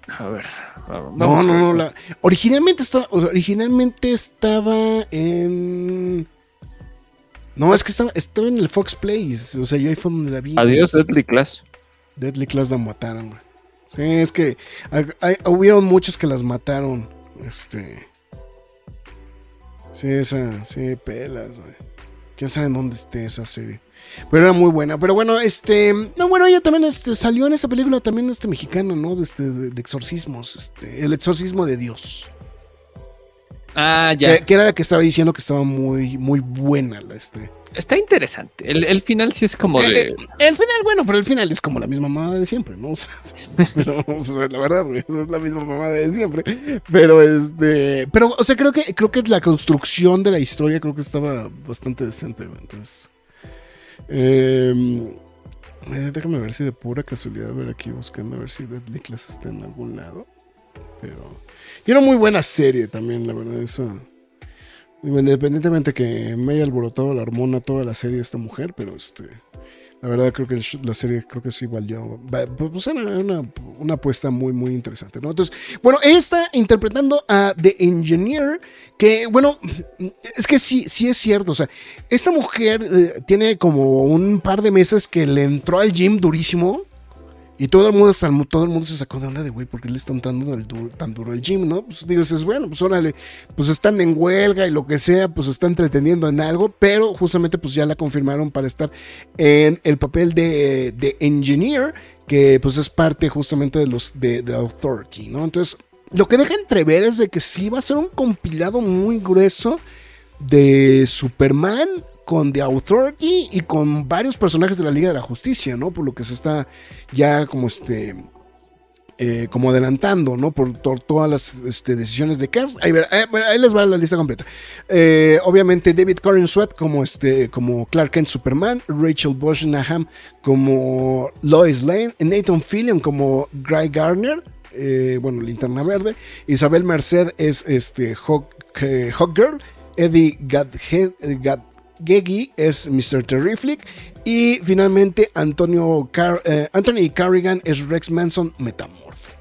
A ver. vamos No, no, no. la- originalmente estaba. o sea, originalmente estaba en. No, es que estaba, estaba en el Fox Play. O sea, yo ahí fue donde la vi. Adiós, Deadly Class. Deadly Class la mataron, güey. Sí, es que hay- hubieron muchos que las mataron. Este. Sí, esa, sí, pelas, güey. Quién sabe en dónde esté esa serie. Pero era muy buena. Pero bueno, este. No, bueno, ella también este, salió en esta película también este mexicano, ¿no? De, este, de exorcismos. Este, el exorcismo de Dios. Ah, ya. Que, que era la que estaba diciendo que estaba muy, muy buena la este. Está interesante. El, el final sí es como Eh, de. el final, bueno, pero el final es como la misma mamada de siempre, ¿no? [laughs] O sea, pero, o sea, la verdad, güey, es la misma mamada de siempre. Pero este. Pero, o sea, creo que, creo que la construcción de la historia creo que estaba bastante decente, güey. Entonces. eh, eh, déjame ver si de pura casualidad, a ver aquí buscando a ver si Deadly Class está en algún lado. Pero. Y era muy buena serie también, la verdad. Digo, independientemente que me haya alborotado la hormona toda la serie de esta mujer, pero este. La verdad creo que la serie creo que sí valió. va- Pues era una, una apuesta muy, muy interesante, ¿no? Entonces, bueno, ella está interpretando a The Engineer, que, bueno, es que sí, sí es cierto. O sea, esta mujer eh, tiene como un par de meses que le entró al gym durísimo. Y todo el mundo, hasta todo el mundo se sacó de onda de, güey, ¿por qué le está entrando el du- tan duro el gym, no? Pues digo, es bueno, pues órale, pues están en huelga y lo que sea, pues está entreteniendo en algo, pero justamente pues ya la confirmaron para estar en el papel de, de engineer, que pues es parte justamente de los de, de Authority, ¿no? Entonces, lo que deja entrever es de que sí va a ser un compilado muy grueso de Superman con The Authority y con varios personajes de la Liga de la Justicia, ¿no? Por lo que se está ya como este eh, como adelantando, ¿no? Por, to- todas las este, decisiones de cast. Ahí, ver- eh, ahí les va la lista completa. Eh, obviamente David Corrin Sweat como, este, como Clark Kent Superman, Rachel Bosnaham como Lois Lane, Nathan Fillion como Guy Garner, eh, bueno, Linterna Verde, Isabel Merced es este, Hawk, Hawkgirl, Eddie Gadge- Gadgegi es Mr. Terrific y finalmente Antonio eh, Anthony Carrigan es Rex Manson Metamorfo.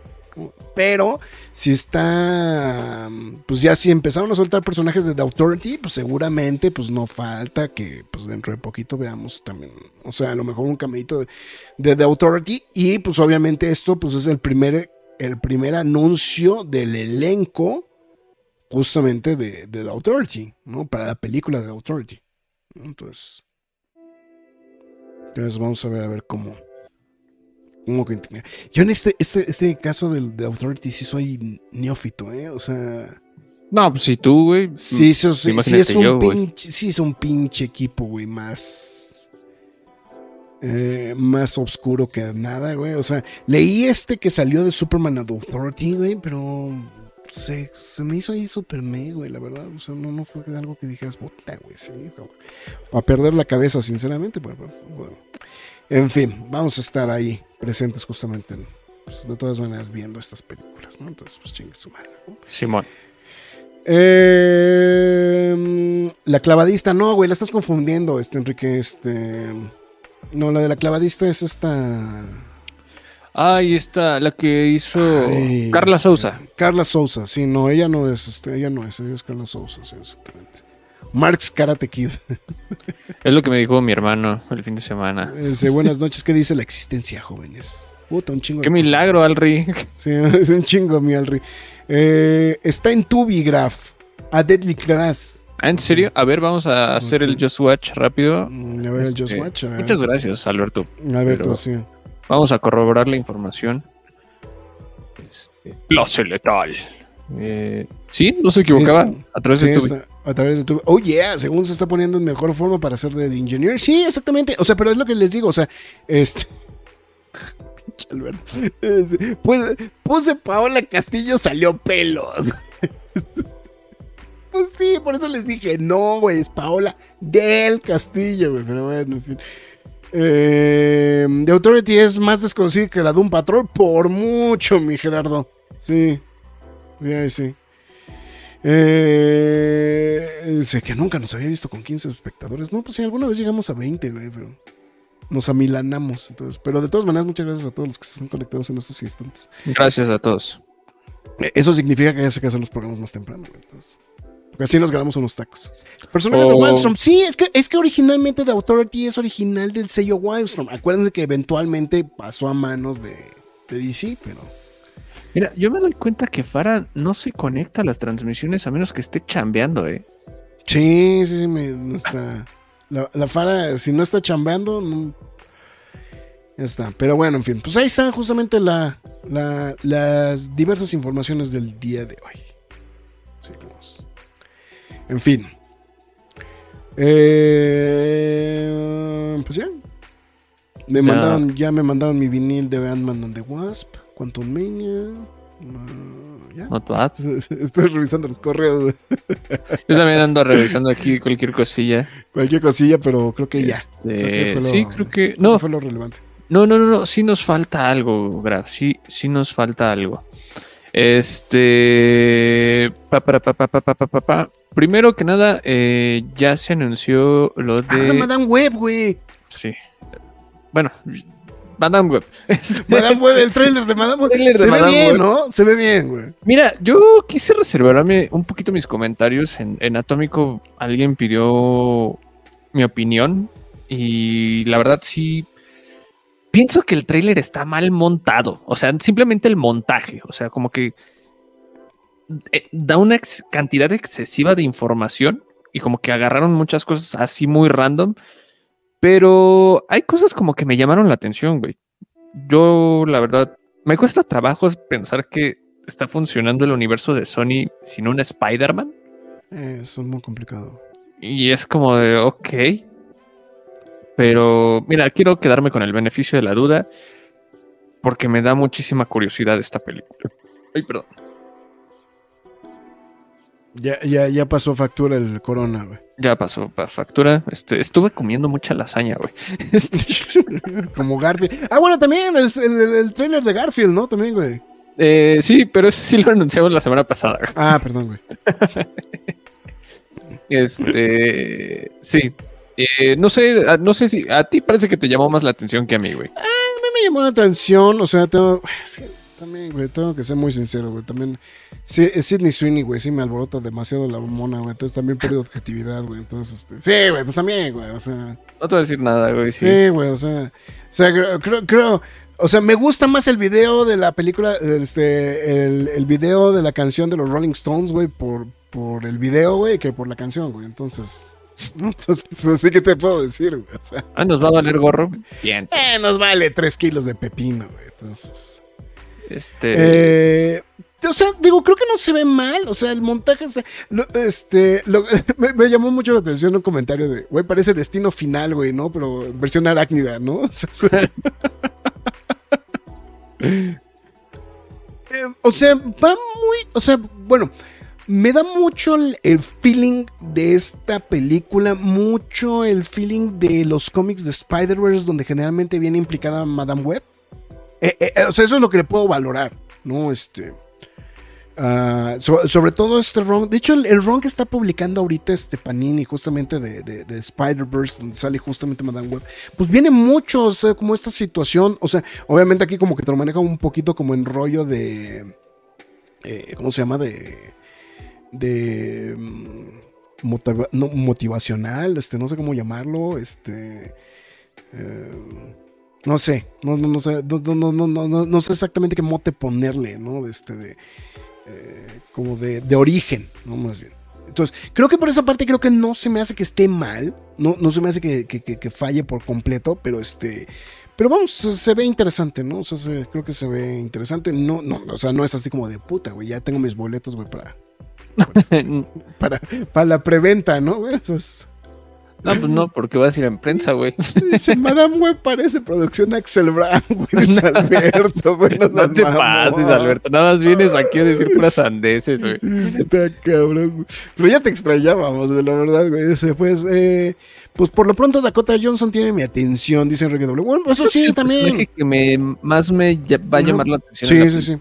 Pero si está, pues ya si empezaron a soltar personajes de The Authority, pues seguramente pues no falta que pues dentro de poquito veamos también, o sea, a lo mejor un caminito de, de The Authority y pues obviamente esto pues es el primer, el primer anuncio del elenco justamente de, de The Authority, ¿no? Para la película de The Authority. Entonces, entonces vamos a ver a ver cómo. cómo continúa. Yo en este, este, este caso del de Authority sí soy neófito, ¿eh? O sea, No, pues si tú, güey. sí, sí, sí, sí es un yo, pinche, sí es un pinche equipo, güey, más. eh, más oscuro que nada, güey. O sea, leí este que salió de Superman and Authority, güey, pero se, se me hizo ahí super me, güey, la verdad. O sea, no, no fue algo que dijeras, puta, güey, sí, a perder la cabeza, sinceramente, pues, pues, bueno. En fin, vamos a estar ahí presentes justamente, en- pues, de todas maneras, viendo estas películas, ¿no? Entonces, pues chingue su madre, ¿no? Simón. Eh, la clavadista, no, güey, la estás confundiendo, este Enrique, este. No, la de la clavadista es esta. Ahí está, la que hizo Ay, Carla este, Sousa. Carla Sousa, sí, no, ella no es, este, ella no es, ella es Carla Sousa, sí, exactamente. Marx Karate Kid. Es lo que me dijo mi hermano el fin de semana. Dice, buenas noches, ¿qué dice la existencia, jóvenes? Puta, un chingo. Qué de cosas. milagro, Alri. Sí, [laughs] es un chingo, mi Alri. Eh, está en Tubigraph, a Deadly Class. Ah, ¿En serio? A ver, vamos a hacer el Just Watch rápido. Mm, A ver, el Este, Just Watch. A ver, Muchas gracias, Alberto. A ver, pero- tú, sí. Vamos a corroborar la información. Este, clase letal. Eh, sí, no se equivocaba. Es- a través Sí, de tu. a través de tu. Oh, yeah, según se está poniendo en mejor forma para ser de Engineer. Sí, exactamente. O sea, pero es lo que les digo. O sea, este. Pinche [laughs] Alberto. Es- Pues puse Paola Castillo, salió pelos. [laughs] Pues sí, por eso les dije, no, güey, es Paola del Castillo, güey. Pero bueno, en fin. Eh, The Authority es más desconocida que la de un patrón por mucho, mi Gerardo. Sí. Sí, sí. Eh, sé que nunca nos había visto con 15 espectadores. No, pues sí, alguna vez llegamos a 20, güey, pero nos amilanamos. Entonces, pero de todas maneras, muchas gracias a todos los que están conectados en estos instantes. Gracias a todos. Eso significa que ya se que hacer los programas más temprano, güey. Entonces, así nos ganamos unos tacos. Personajes de Oh. Wildstorm. Sí, es que, es que originalmente The Authority es original del sello Wildstorm. Acuérdense que eventualmente pasó a manos de, de DC, pero. Mira, yo me doy cuenta que Farah no se conecta a las transmisiones a menos que esté chambeando, ¿eh? Sí, sí, sí, me- no está. La, la Fara, si no está chambeando, no- ya está. Pero bueno, en fin, pues ahí están justamente la, la- las diversas informaciones del día de hoy. Seguimos. En fin. Eh, pues ya. Me mandaron, ya me mandaron mi vinil de Ant-Man and the Wasp, Quantum Mania. ah, ya. [laughs] Estoy revisando los correos. Yo también ando revisando aquí cualquier cosilla. Cualquier cosilla, pero creo que ya. Este, Creo que fue lo- sí, creo que. No, fue lo relevante. no, no, no, no. Sí nos falta algo, Graf. Sí, sí nos falta algo. Este. Pa, para, pa, pa, pa, pa, pa, pa, pa. Primero que nada, eh, ya se anunció lo de. Ah, Madame Web, güey. Sí. Bueno, Madame Web. [laughs] Este, Madame Web, el trailer de Madame Web. Se ve bien, Web. ¿no? Se ve bien, güey. Mira, yo quise reservarme un poquito mis comentarios en, en Atómico. Alguien pidió mi opinión y la verdad sí pienso que el tráiler está mal montado. O sea, simplemente el montaje. O sea, como que eh, da una cantidad excesiva de información y como que agarraron muchas cosas así muy random. Pero hay cosas como que me llamaron la atención, güey. Yo, la verdad, me cuesta trabajo pensar que está funcionando el universo de Sony sin un Spider-Man. Eh, eso es muy complicado. Y es como de, ok. Pero, mira, quiero quedarme con el beneficio de la duda porque me da muchísima curiosidad esta película. Ay, perdón. Ya, ya, ya pasó factura el corona, güey. Ya pasó pa' factura. Este, estuve comiendo mucha lasaña, güey. [laughs] Este, [laughs] Como Garfield. Ah, bueno, también el, el, el trailer de Garfield, ¿no? También, güey. eh, sí, pero ese sí lo anunciamos la semana pasada. güey. Ah, perdón, güey. [laughs] Este, sí. Eh, no sé, no sé si a ti parece que te llamó más la atención que a mí, güey. A mí me llamó la atención, o sea, tengo... es que también, güey, tengo que ser muy sincero, güey. También, sí, es Sidney Sweeney, güey, sí me alborota demasiado la mona, güey. Entonces también pierdo objetividad, güey. Entonces, este... Sí, güey, pues también, güey, o sea... No te voy a decir nada, güey. Sí. Sí, güey, o sea, o sea, creo, creo, creo- o sea, me gusta más el video de la película, este, el, el video de la canción de los Rolling Stones, güey, por, por el video, güey, que por la canción, güey, entonces, [laughs] entonces, sí que te puedo decir, güey, o sea, Ah, nos va a valer gorro. Bien. eh, nos vale tres kilos de pepino, güey, entonces, Este. eh, o sea, digo, creo que no se ve mal. O sea, el montaje está. lo- este. lo- [laughs] me, me llamó mucho la atención un comentario de. Güey, parece destino final, güey, ¿no? Pero versión arácnida, ¿no? [laughs] O sea, Eh, o sea, va muy. O sea, bueno. Me da mucho el, el feeling de esta película, mucho el feeling de los cómics de Spider-Verse, donde generalmente viene implicada Madame Web. Eh, eh, eh, o sea, eso es lo que le puedo valorar, ¿no? Este. ah, so- sobre todo este ROM. De hecho, el, el ROM que está publicando ahorita este Panini, justamente de, de- de Spider-Verse, donde sale justamente Madame Web, pues viene mucho, o sea, como esta situación. O sea, obviamente aquí como que te lo maneja un poquito como en rollo de. ¿Cómo se llama? De. De. mm, motiva- no, motivacional, este, no sé cómo llamarlo. Este. eh, no sé, no, no, no sé, no, sé exactamente qué mote ponerle, ¿no? Este, de, eh, como de, de origen, ¿no? Más bien. Entonces, creo que por esa parte creo que no se me hace que esté mal, no, no se me hace que, que- que- que falle por completo, pero este, pero vamos, se, se ve interesante, ¿no? O sea, se- creo que se ve interesante, no, no, o sea, no es así como de puta, güey, ya tengo mis boletos, güey, para, [laughs] para, para la preventa, ¿no? güey? Es- No, pues no, porque vas a ir en prensa, güey. [laughs] Dice, Madame Web parece producción Axel Brown, güey, [laughs] dice Alberto, güey. No te pases, Alberto. Nada más vienes aquí a decir puras sandeces, güey. Está cabrón, güey. Pero ya te extrañábamos, güey, la verdad, güey. Ese, pues, eh, pues por lo pronto Dakota Johnson tiene mi atención, dice Enrique W. Bueno, eso sí, Es el también. que me, más me va a llamar la atención. en Sí, sí, sí.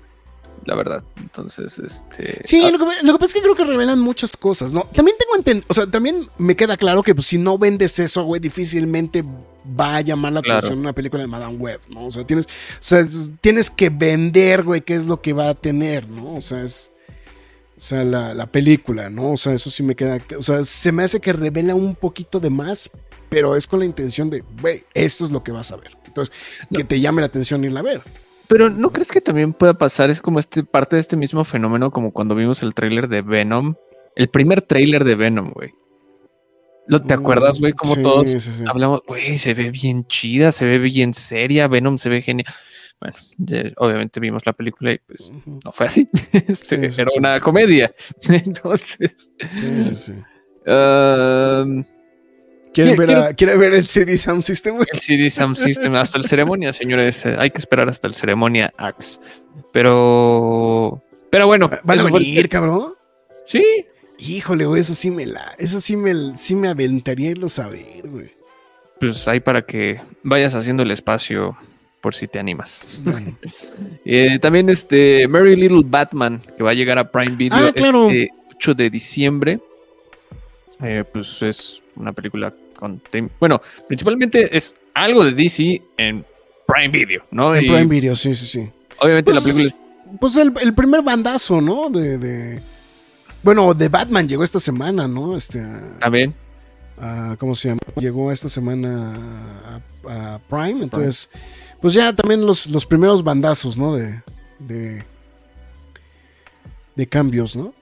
La verdad. Entonces, este. Sí, ah, lo, que, lo que pasa es que creo que revelan muchas cosas, ¿no? También tengo entendido, o sea, también me queda claro que pues, si no vendes eso, güey, difícilmente va a llamar la Claro. atención una película de Madame Web, ¿no? O sea, tienes, o sea, es- tienes que vender, güey, qué es lo que va a tener, ¿no? O sea, es... O sea, la, la película, ¿no? O sea, eso sí me queda... O sea, se me hace que revela un poquito de más, pero es con la intención de, güey, esto es lo que vas a ver. Entonces, que te llame la atención irla a ver. Pero ¿no crees que también pueda pasar? Es como este parte de este mismo fenómeno como cuando vimos el tráiler de Venom. El primer tráiler de Venom, güey. ¿Lo, ¿Te acuerdas, güey? Como Sí, todos sí, sí. hablamos, güey, se ve bien chida, se ve bien seria, Venom se ve genial. Bueno, ya, obviamente vimos la película y pues no fue así. [laughs] Este. Era una comedia. [laughs] Entonces, Sí, sí, sí. [laughs] um, ¿Quieren, Quiero- ver a- ¿Quieren ver el CD Sound System? güey? el CD Sound System, hasta el ceremonia, señores, eh, hay que esperar hasta el ceremonia Axe. Pero, pero bueno, ¿Van a venir, cabrón? Sí, Híjole, güey, eso sí me la... Eso sí me, sí me aventaría irlo a ver, güey. pues ahí para que vayas haciendo el espacio por si te animas. Bueno. [laughs] Eh, también este Merry Little Batman, que va a llegar a Prime Video Ah, claro. este 8 de diciembre. Eh, pues es una película con... Bueno, principalmente es algo de DC en Prime Video, ¿no? En Y Prime Video, sí, sí, sí. obviamente la Pues, película es... Pues el, el primer bandazo, ¿no? De, de- Bueno, de Batman llegó esta semana, ¿no? Este... a- También. a- ¿Cómo se llama? Llegó esta semana a, a Prime, entonces... Pues ya también los, los primeros bandazos, ¿no? De... De, de cambios, ¿no?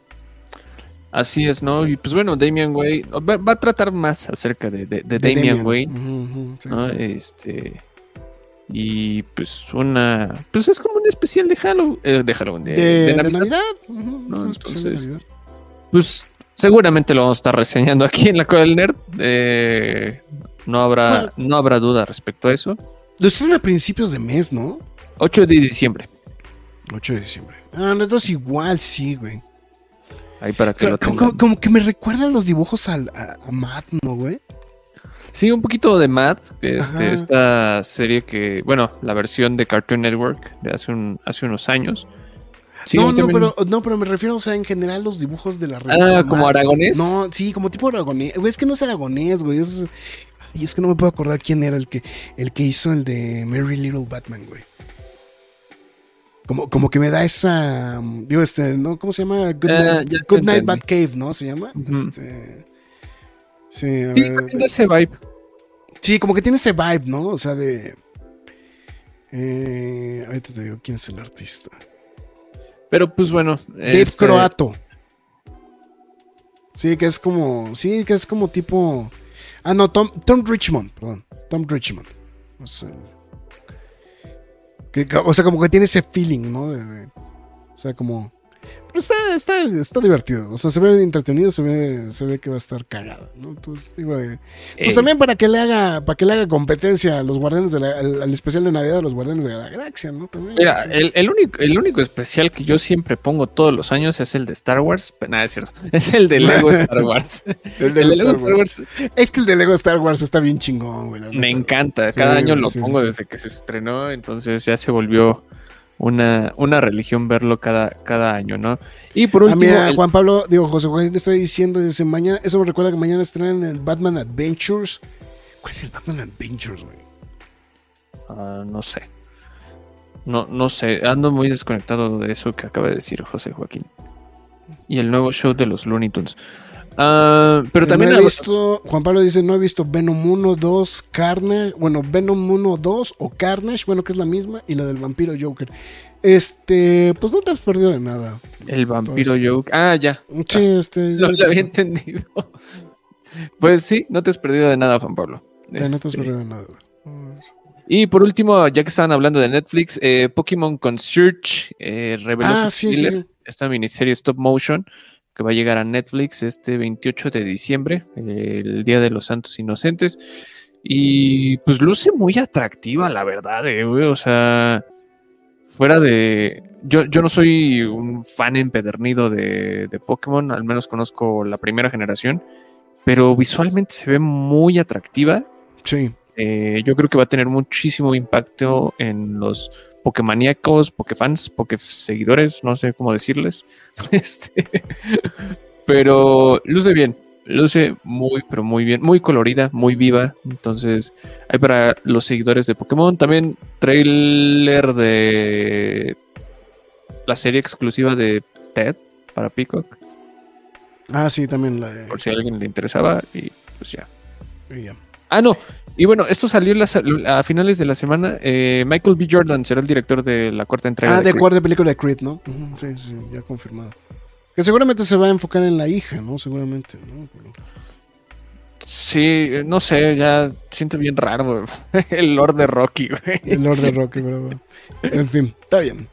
Así es, ¿no? Y pues bueno, Damian Wayne va, va a tratar más acerca de, de- de De Damian Wayne. Ujú, ujú, sí, ¿no? sí. Este. Y pues una. Pues es como un especial de Halloween. eh, de Halloween. De, De, Navidad. Navidad. No, de entonces- Navidad. Pues seguramente lo vamos a estar reseñando aquí en la Cueva del Nerd. Eh, no, habrá, no habrá duda respecto a eso. Lo estrenan a principios de mes, ¿no? 8 de diciembre. 8 de diciembre. Ah, no, entonces igual sí, güey. Ahí para que Como, lo como- tengan. como que me recuerdan los dibujos al- a, a Matt, ¿no, güey? Sí, un poquito de Mad. Este, esta serie que. Bueno, la versión de Cartoon Network de hace, un, hace unos años. Sí, no, no, también- pero, no, pero me refiero, o sea, en general los dibujos de la revista. Ah, Mad. como aragonés. No, sí, como tipo aragonés. Güey, es que no es aragonés, güey. Es, y es que no me puedo acordar quién era el que, el que hizo el de Merry Little Batman, güey. Como, como que me da esa. Digo, este, ¿no? ¿Cómo se llama? Good, Ah, Night, Good Night entendí. Batcave, ¿no? Se llama. Este. Sí, a Sí, ver, da ese vibe. Sí, como que tiene ese vibe, ¿no? O sea, de. Eh, ahorita te digo quién es el artista. Pero pues bueno. Dave este, Croato. Sí, que es como. Sí, que es como tipo. Ah, no, Tom, Tom Richmond, perdón. Tom Richmond. O sea, que- o sea, como que tiene ese feeling, ¿no? De- o sea, como. Está, está, está divertido. O sea, se ve entretenido, se ve, se ve que va a estar cagada, ¿no? Entonces, digo, eh, pues eh, también para que le haga, para que le haga competencia a los guardianes de la, al, al especial de Navidad de los guardianes de la galaxia, ¿no? También, Mira, sí. el, el único, el único especial que yo siempre pongo todos los años es el de Star Wars. Pero nada, es cierto. Es el de Lego [laughs] Star Wars. El el de Lego Star Wars. Wars Es que el de Lego Star Wars está bien chingón, güey. me encanta. Sí, Cada año lo sí, pongo sí. desde que se estrenó. Entonces ya se volvió una, una religión verlo cada, cada año, ¿no? Y por Ah, último, mira, el- Juan Pablo, digo, José le está diciendo, dice, mañana, eso me recuerda que mañana estrenan el Batman Adventures. ¿Cuál es el Batman Adventures, güey? ah, no sé. No, no sé. Ando muy desconectado de eso que acaba de decir José Joaquín. Y el nuevo show de los Looney Tunes. Ah, pero también no he visto, Juan Pablo dice, no he visto Venom 1, 2, Carnage, bueno, Venom 1, 2 o Carnage, bueno, que es la misma, y la del vampiro Joker. Este, pues no te has perdido de nada. el vampiro Entonces- Joke. Ah, ya. Sí, este. Lo, yo- lo había entendido. Pues sí, no te has perdido de nada, Juan Pablo. No te has Este, perdido de nada. Y por último, ya que estaban hablando de Netflix, eh, Pokémon Concierge eh, reveló Ah, su sí, sí. esta miniserie stop motion que va a llegar a Netflix este 28 de diciembre, el Día de los Santos Inocentes. Y pues luce muy atractiva, la verdad, eh, güey. O sea, fuera de... Yo, yo no soy un fan empedernido de, de Pokémon, al menos conozco la primera generación, pero visualmente se ve muy atractiva. Sí. Eh, yo creo que va a tener muchísimo impacto en los Pokémoníacos, Pokéfans, Pokéseguidores, no sé cómo decirles. [laughs] Este, pero luce bien, luce muy, pero muy bien, muy colorida, muy viva. Entonces, hay para los seguidores de Pokémon. También trailer de la serie exclusiva de Ted para Peacock, Ah, sí, también la de. por si a alguien le interesaba. Y pues ya. y ya. Ah, no. Y bueno, esto salió las- a finales de la semana. Eh, Michael B. Jordan será el director de la cuarta entrega. Ah, de cuarta película de Creed, ¿no? Sí, sí, ya confirmado. Que seguramente se va a enfocar en la hija, ¿no? Seguramente, ¿no? Sí, no sé, ya siento bien raro [laughs] el Lord de Rocky, güey. El Lord de Rocky, bravo. En fin, está bien.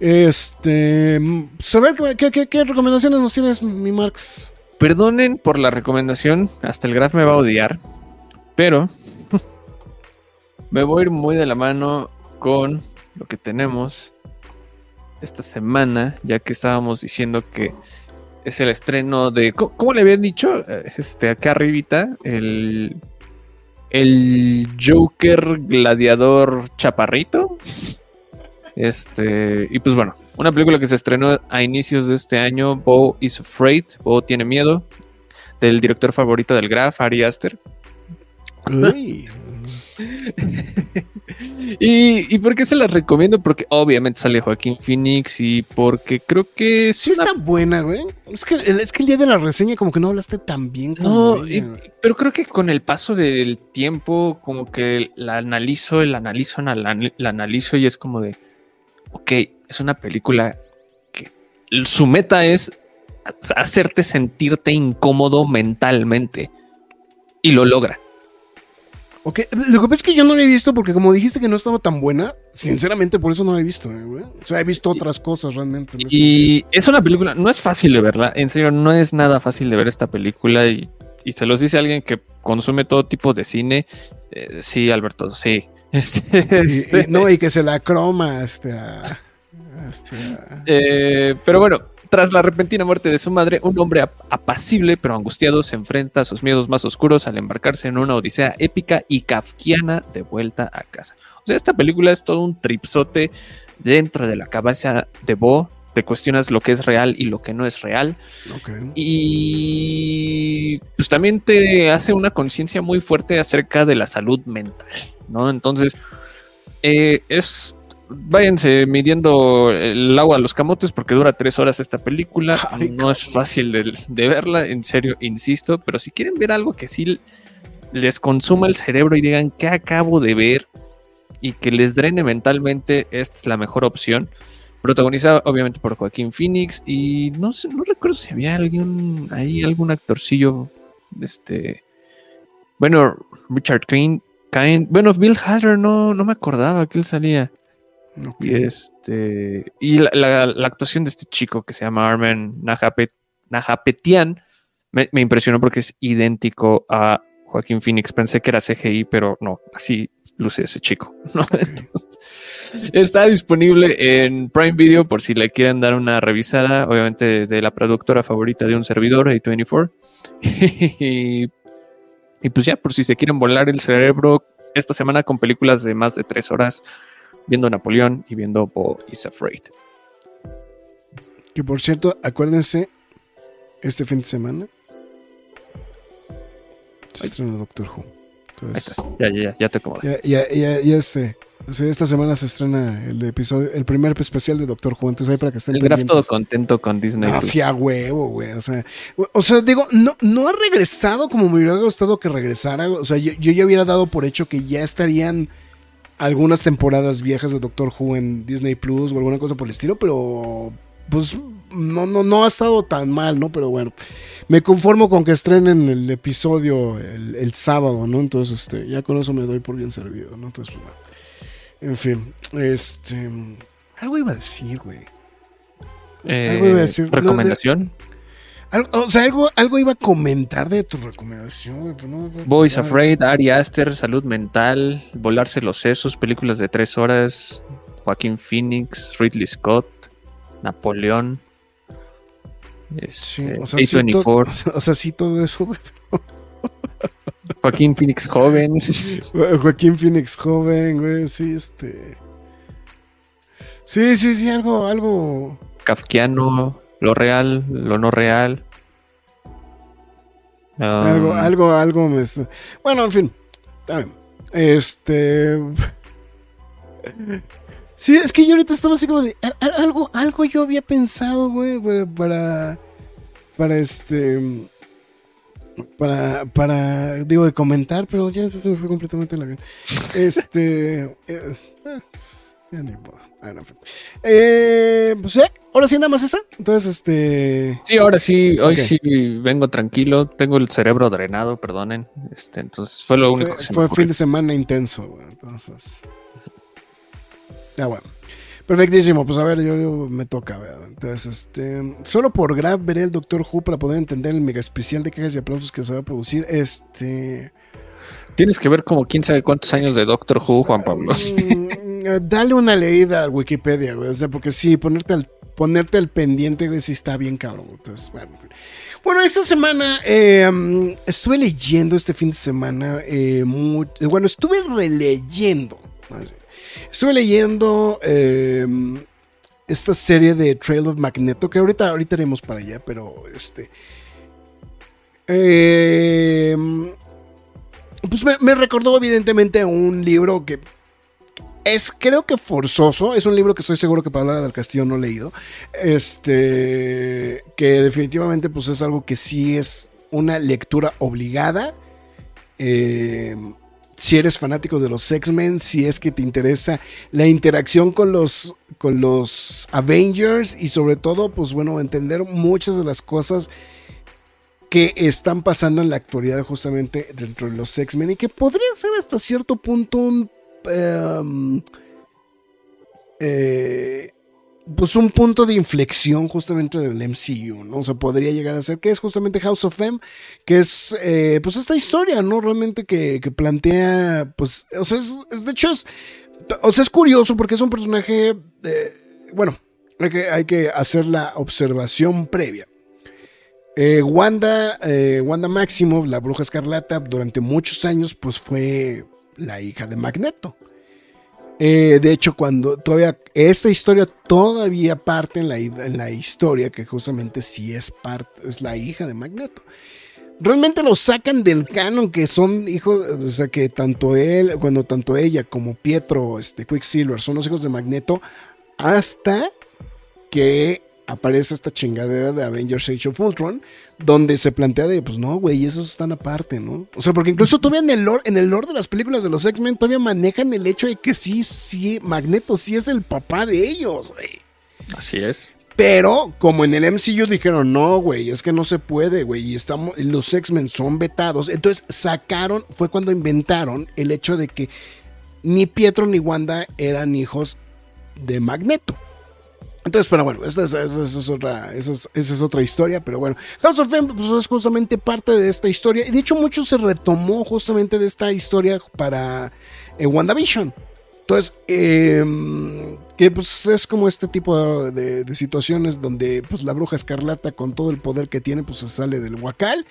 Este. mm, Saber qué, qué- qué recomendaciones nos tienes, mi Marx. Perdonen por la recomendación, hasta el Graf me va a odiar, pero me voy a ir muy de la mano con lo que tenemos esta semana, ya que estábamos diciendo que es el estreno de, ¿cómo, le habían dicho? Eh, Este, acá arribita, el, el Joker gladiador chaparrito. Este, y pues bueno, una película que se estrenó a inicios de este año, Bo is Afraid, Bo tiene miedo, del director favorito del Graf, Ari Aster. [laughs] ¿Y, ¿Y por qué se las recomiendo? Porque obviamente sale Joaquín Phoenix y porque creo que es Sí una- está buena, güey. Es que, es que el día de la reseña como que no hablaste tan bien No, y- pero creo que con el paso del tiempo, como que la analizo, la analizo, la, la analizo y es como de, ok, es una película que su meta es hacerte sentirte incómodo mentalmente y lo logra. Ok, Lo que pasa es que yo no la he visto porque como dijiste que no estaba tan buena, sinceramente por eso no la he visto, eh, güey. O sea, he visto otras cosas realmente. Y es una película, no es fácil de verla, en serio, no es nada fácil de ver esta película y, y se los dice alguien que consume todo tipo de cine. Eh, sí, Alberto, sí. Este, [laughs] este, y- no, y que se la croma este, a- este, eh, pero bueno, tras la repentina muerte de su madre, un hombre ap- apacible pero angustiado se enfrenta a sus miedos más oscuros al embarcarse en una odisea épica y kafkiana de vuelta a casa. O sea, esta película es todo un tripsote dentro de la cabeza de Bo. Te cuestionas lo que es real y lo que no es real. Y pues también te hace una conciencia muy fuerte acerca de la salud mental, ¿no? Entonces, eh, es. Váyanse midiendo el agua a los camotes porque dura tres horas esta película. [laughs] Ay, no es fácil de, de verla, en serio, insisto. Pero si quieren ver algo que sí les consuma el cerebro y digan que acabo de ver y que les drene mentalmente, esta es la mejor opción. Protagonizada obviamente por Joaquín Phoenix y no sé, no recuerdo si había alguien ahí, algún actorcillo, este, bueno, Richard Kane, Kane- bueno, Bill Hader, no, no me acordaba que él salía. Y este, y la, actuación de este chico que se llama Armen Najapet, Najapetian me, impresionó porque es idéntico a Joaquín Phoenix. Pensé que era CGI, pero no, así luce ese chico. [laughs] Está disponible en Prime Video por si le quieren dar una revisada, obviamente de, de la productora favorita de un servidor, A24. [laughs] y, y pues ya, por si se quieren volar el cerebro esta semana con películas de más de tres horas, viendo Napoleón y viendo Bo is Afraid. Que por cierto, acuérdense, este fin de semana se estrena Doctor Who. Entonces. Ya, ya, ya, ya te acomodas. ya, ya, ya, ya este, esta semana se estrena el episodio, el primer especial de Doctor Who. Entonces ahí para que estén El graf todo pendientes. contento con Disney. No, Plus. sí, huevo, güey. O sea, o sea, digo, no, no ha regresado como me hubiera gustado que regresara. O sea, yo, yo ya hubiera dado por hecho que ya estarían algunas temporadas viejas de Doctor Who en Disney Plus o alguna cosa por el estilo, pero pues no, no, no ha estado tan mal, ¿no? Pero bueno, me conformo con que estrenen el episodio el, el sábado, ¿no? Entonces, este, ya con eso me doy por bien servido, ¿no? Entonces, pues. En fin, este. Algo iba a decir, güey. Eh, Algo iba a decir. No, recomendación. O sea, algo, algo iba a comentar de tu recomendación, güey. pero no me puedo Boys. Afraid, Ari Aster, Salud Mental, Volarse los Sesos, películas de tres horas, Joaquín Phoenix, Ridley Scott, Napoleón, Sí, este, o sea, sí, A24, [laughs] O sea, sí, todo eso, güey. [laughs] Joaquín Phoenix joven. Joaquín Phoenix joven, güey. Sí, este. Sí, sí, sí, algo, algo. kafkiano, lo real, lo no real. Algo, Um, algo, algo me. Bueno, en fin. Este. Sí, es que yo ahorita estaba así como de. Algo, algo yo había pensado, güey, para- para. Este. para, para, digo, de comentar, pero ya se me fue completamente la vida. Este, es- [laughs] eh, pues, ya ni modo. Ah, no. Eh, pues ya, ahora sí nada más esa. Entonces, este, Sí, ahora sí, hoy sí vengo tranquilo, tengo el cerebro drenado, perdonen. Este, entonces fue lo único fue, que se fue me fin de semana intenso, güey, entonces. Ya bueno. Perfectísimo, pues a ver, yo, yo me toca, ¿verdad? Entonces, este, solo por Grab veré el Doctor Who para poder entender el mega especial de quejas y aplausos que se va a producir. Este, Tienes que ver como quién sabe cuántos años de Doctor Who, Juan Pablo. Mm, eh, dale una leída a Wikipedia, güey. O sea, porque sí, ponerte al, ponerte al pendiente, güey, sí está bien cabrón. Entonces, bueno. Bueno, esta semana eh, mm, estuve leyendo este fin de semana. eh, bueno, estuve releyendo. Estuve leyendo eh, esta serie de Trail of Magneto, que ahorita, ahorita iremos para allá, pero este. pues me, me recordó evidentemente un libro que es creo que forzoso, es un libro que estoy seguro que Paola del Castillo no ha leído, este, que definitivamente pues es algo que sí es una lectura obligada, eh, si eres fanático de los X-Men, si es que te interesa la interacción con los, con los Avengers y sobre todo pues bueno, entender muchas de las cosas que están pasando en la actualidad justamente dentro de los X-Men y que podrían ser hasta cierto punto un... em, eh, pues un punto de inflexión justamente del MCU, ¿no? O sea, podría llegar a ser que es justamente House of M, que es eh, pues esta historia, ¿no? Realmente que, que plantea, pues, o sea, es, de hecho es, o sea, es curioso porque es un personaje, eh, bueno, hay que, hay que hacer la observación previa. Eh, Wanda, eh, Wanda Maximoff, la bruja escarlata, durante muchos años, pues fue la hija de Magneto. Eh, de hecho, cuando todavía esta historia todavía parte en la, en la historia que justamente sí es parte, es la hija de Magneto. Realmente lo sacan del canon que son hijos, o sea que tanto él, cuando tanto ella como Pietro, este Quicksilver son los hijos de Magneto, hasta que aparece esta chingadera de Avengers Age of Ultron, donde se plantea de, pues no, güey, esos están aparte, ¿no? O sea, porque incluso todavía en el lore, en el lore de las películas de los X-Men todavía manejan el hecho de que sí, sí, Magneto sí es el papá de ellos, güey. Así es. Pero como en el MCU dijeron, no, güey, es que no se puede, güey, y estamos, los X-Men son vetados. Entonces sacaron, fue cuando inventaron el hecho de que ni Pietro ni Wanda eran hijos de Magneto. Entonces, pero bueno, esa es, otra historia, pero bueno, House of M pues, es justamente parte de esta historia, y de hecho mucho se retomó justamente de esta historia para eh, WandaVision. Entonces, eh, que pues es como este tipo de, situaciones donde pues la bruja escarlata con todo el poder que tiene pues se sale del huacal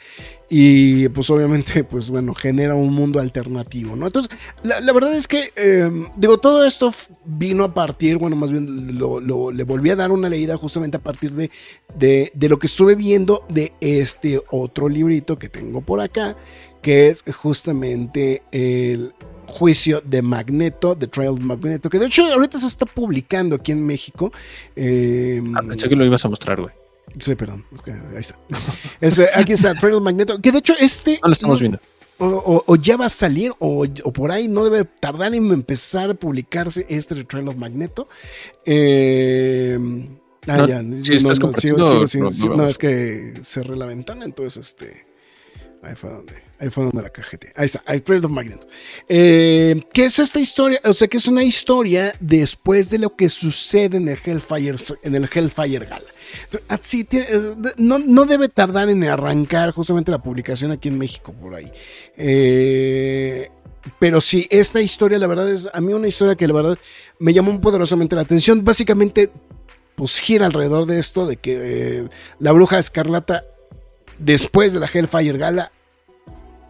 y pues obviamente [laughs] pues bueno genera un mundo alternativo, ¿no? Entonces la, verdad es que eh, digo todo esto vino a partir, bueno más bien lo, le volví a dar una leída justamente a partir de, de lo que estuve viendo de este otro librito que tengo por acá que es justamente el juicio de Magneto, The Trial of Magneto, que de hecho ahorita se está publicando aquí en México. Eh, Ah, pensé que lo ibas a mostrar, güey. Sí, perdón, es ahí está. [laughs] Ese, aquí está, Trial of Magneto, que de hecho este... No lo estamos viendo. O, o- o ya va a salir, o, o por ahí no debe tardar en empezar a publicarse este The Trial of Magneto. Eh, ah, No, ya, si no, sí, no no, es que cerré la ventana, entonces este... Ahí fue donde, ahí fue donde la cajete. Ahí está, Trail of Magneto. Eh, ¿Qué es esta historia? O sea, que es una historia después de lo que sucede en el Hellfire, en el Hellfire Gala. Así, tie- eh, no, no debe tardar en arrancar justamente la publicación aquí en México por ahí. Eh, pero sí, esta historia, la verdad es, a mí una historia que la verdad me llamó poderosamente la atención. Básicamente, pues gira alrededor de esto, de que la bruja escarlata después de la Hellfire Gala,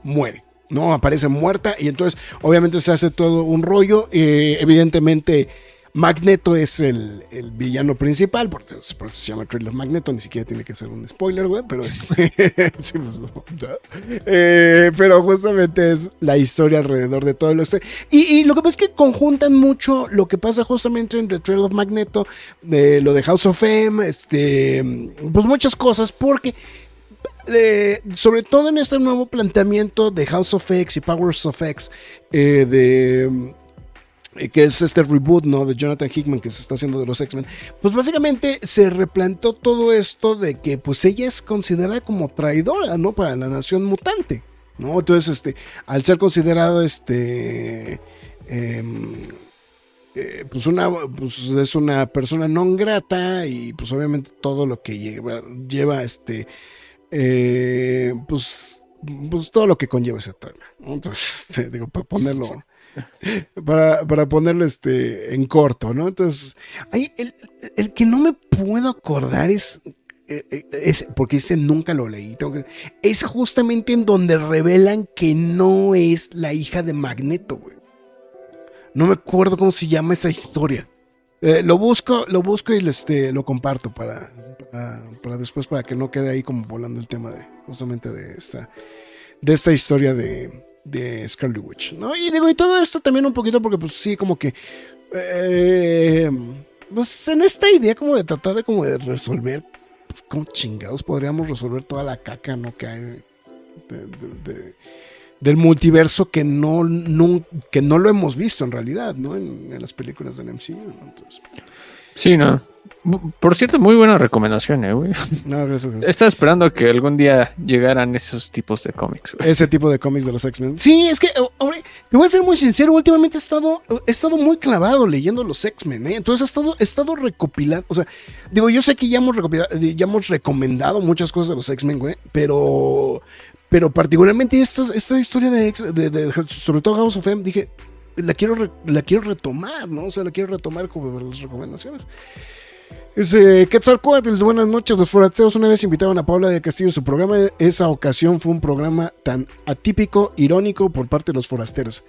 muere. ¿no? Aparece muerta y entonces obviamente se hace todo un rollo. eh, evidentemente Magneto es el, villano principal, por, por eso se llama Trail of Magneto, ni siquiera tiene que ser un spoiler, güey, pero este. [laughs] Eh, pero justamente es la historia alrededor de todo lo este. Y, y lo que pasa es que conjuntan mucho lo que pasa justamente entre Trail of Magneto, de lo de House of M, este, pues muchas cosas, porque sobre todo en este nuevo planteamiento de House of X y Powers of X, eh, de eh, que es este reboot, ¿no? De Jonathan Hickman que se está haciendo de los X-Men, pues básicamente se replantó todo esto de que pues ella es considerada como traidora, ¿no? Para la nación mutante, ¿no? Entonces, este, al ser considerado, este, em, eh, pues una, pues es una persona no grata y pues obviamente todo lo que lleva, lleva este, eh, pues, pues todo lo que conlleva ese tema, ¿no? Entonces, [laughs] este, digo, para ponerlo [laughs] para, para ponerlo este, en corto, ¿no? Entonces, hay el, el que no me puedo acordar es eh, eh, es, porque ese nunca lo leí. es justamente en donde revelan que no es la hija de Magneto, güey. No me acuerdo cómo se llama esa historia. Eh, lo busco, lo busco y este, lo comparto para, para, para, después, para que no quede ahí como volando el tema de justamente de esta, de esta historia de, de Scarlet Witch, ¿no? Y digo, y todo esto también un poquito porque pues sí, como que... Eh, pues en esta idea como de tratar de como de resolver, pues, como chingados podríamos resolver toda la caca, ¿no? Que hay del multiverso que no, que no lo hemos visto en realidad, ¿no? En, las películas del MCU, ¿no? Entonces, sí, no. Por cierto, muy buena recomendación, ¿eh, güey? No, gracias, Estaba esperando que algún día llegaran esos tipos de cómics. Ese tipo de cómics de los X-Men. Sí, es que, te voy a ser muy sincero, últimamente he estado, he estado muy clavado leyendo los X-Men, ¿eh? Entonces he estado, he estado recopilando, o sea, digo, yo sé que ya hemos, ya hemos recomendado muchas cosas de los X-Men, güey, pero, pero particularmente esta, esta historia de, sobre todo House of M, dije, la quiero, la quiero retomar, ¿no? O sea, la quiero retomar como las recomendaciones. Dice Quetzalcoatl, buenas noches. Los forasteros una vez invitaron a Paula de Castillo su programa. Esa ocasión fue un programa tan atípico, irónico por parte de los forasteros.